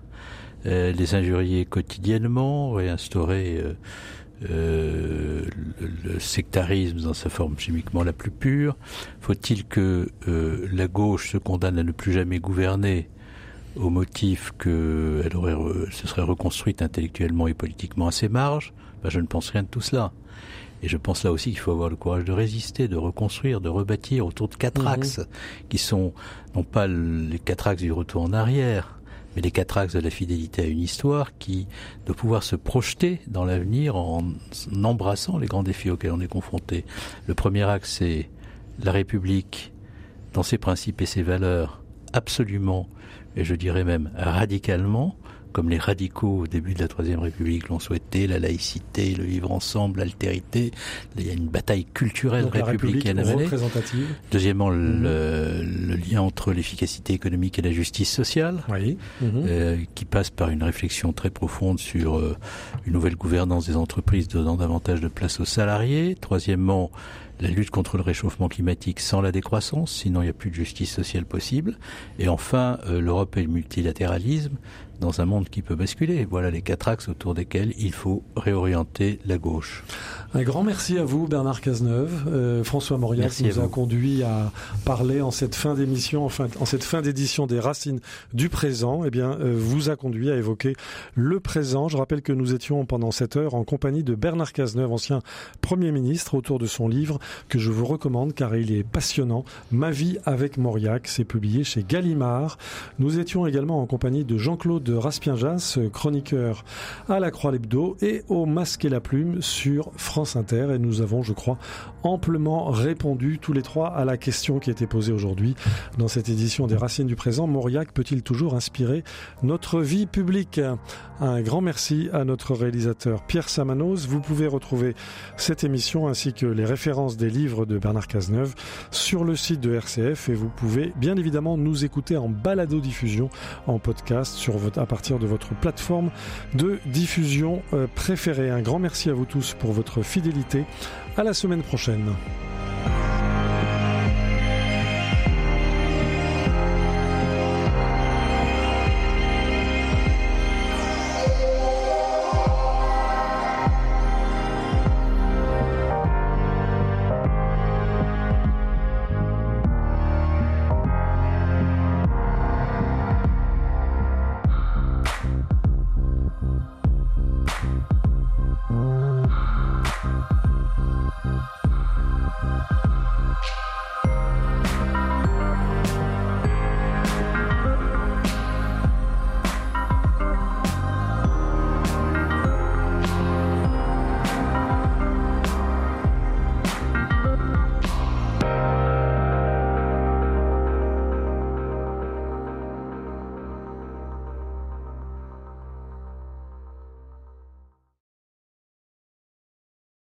les injurier quotidiennement, réinstaurer euh, le, sectarisme dans sa forme chimiquement la plus pure Faut-il que euh, la gauche se condamne à ne plus jamais gouverner au motif qu'elle aurait se serait reconstruite intellectuellement et politiquement à ses marges? Ben, Je ne pense rien de tout cela. Et je pense là aussi qu'il faut avoir le courage de résister, de reconstruire, de rebâtir autour de quatre mhm. axes qui sont non pas les quatre axes du retour en arrière, mais les quatre axes de la fidélité à une histoire qui doit pouvoir se projeter dans l'avenir en embrassant les grands défis auxquels on est confronté. Le premier axe, c'est la République, dans ses principes et ses valeurs, absolument, et je dirais même radicalement, comme les radicaux au début de la Troisième République l'ont souhaité, la laïcité, le vivre ensemble, l'altérité. Il y a une bataille culturelle républicaine à mener. Deuxièmement, mhm. le, lien entre l'efficacité économique et la justice sociale, oui. euh, mhm. qui passe par une réflexion très profonde sur euh, une nouvelle gouvernance des entreprises donnant davantage de place aux salariés. Troisièmement, la lutte contre le réchauffement climatique sans la décroissance, sinon il n'y a plus de justice sociale possible. Et enfin, euh, l'Europe et le multilatéralisme, dans un monde qui peut basculer. Voilà les quatre axes autour desquels il faut réorienter la gauche. Un grand merci à vous, Bernard Cazeneuve. Euh, François Mauriac nous a conduit à parler en cette fin d'émission, enfin, en cette fin d'édition des Racines du présent. Eh bien, euh, vous a conduit à évoquer le présent. Je rappelle que nous étions pendant cette heure en compagnie de Bernard Cazeneuve, ancien Premier ministre, autour de son livre que je vous recommande car il est passionnant. Ma vie avec Mauriac, c'est publié chez Gallimard. Nous étions également en compagnie de Jean-Claude Raspienjas, chroniqueur à la Croix Lebdo et au Masque et la Plume sur France Inter et nous avons, je crois, amplement répondu tous les trois à la question qui était posée aujourd'hui dans cette édition des Racines du présent. Mauriac peut-il toujours inspirer notre vie publique? Un grand merci à notre réalisateur Pierre Samanos. Vous pouvez retrouver cette émission ainsi que les références des livres de Bernard Cazeneuve sur le site de RCF et vous pouvez bien évidemment nous écouter en balado-diffusion en podcast sur votre, à partir de votre plateforme de diffusion euh, préférée. Un grand merci à vous tous pour votre fidélité. À la semaine prochaine.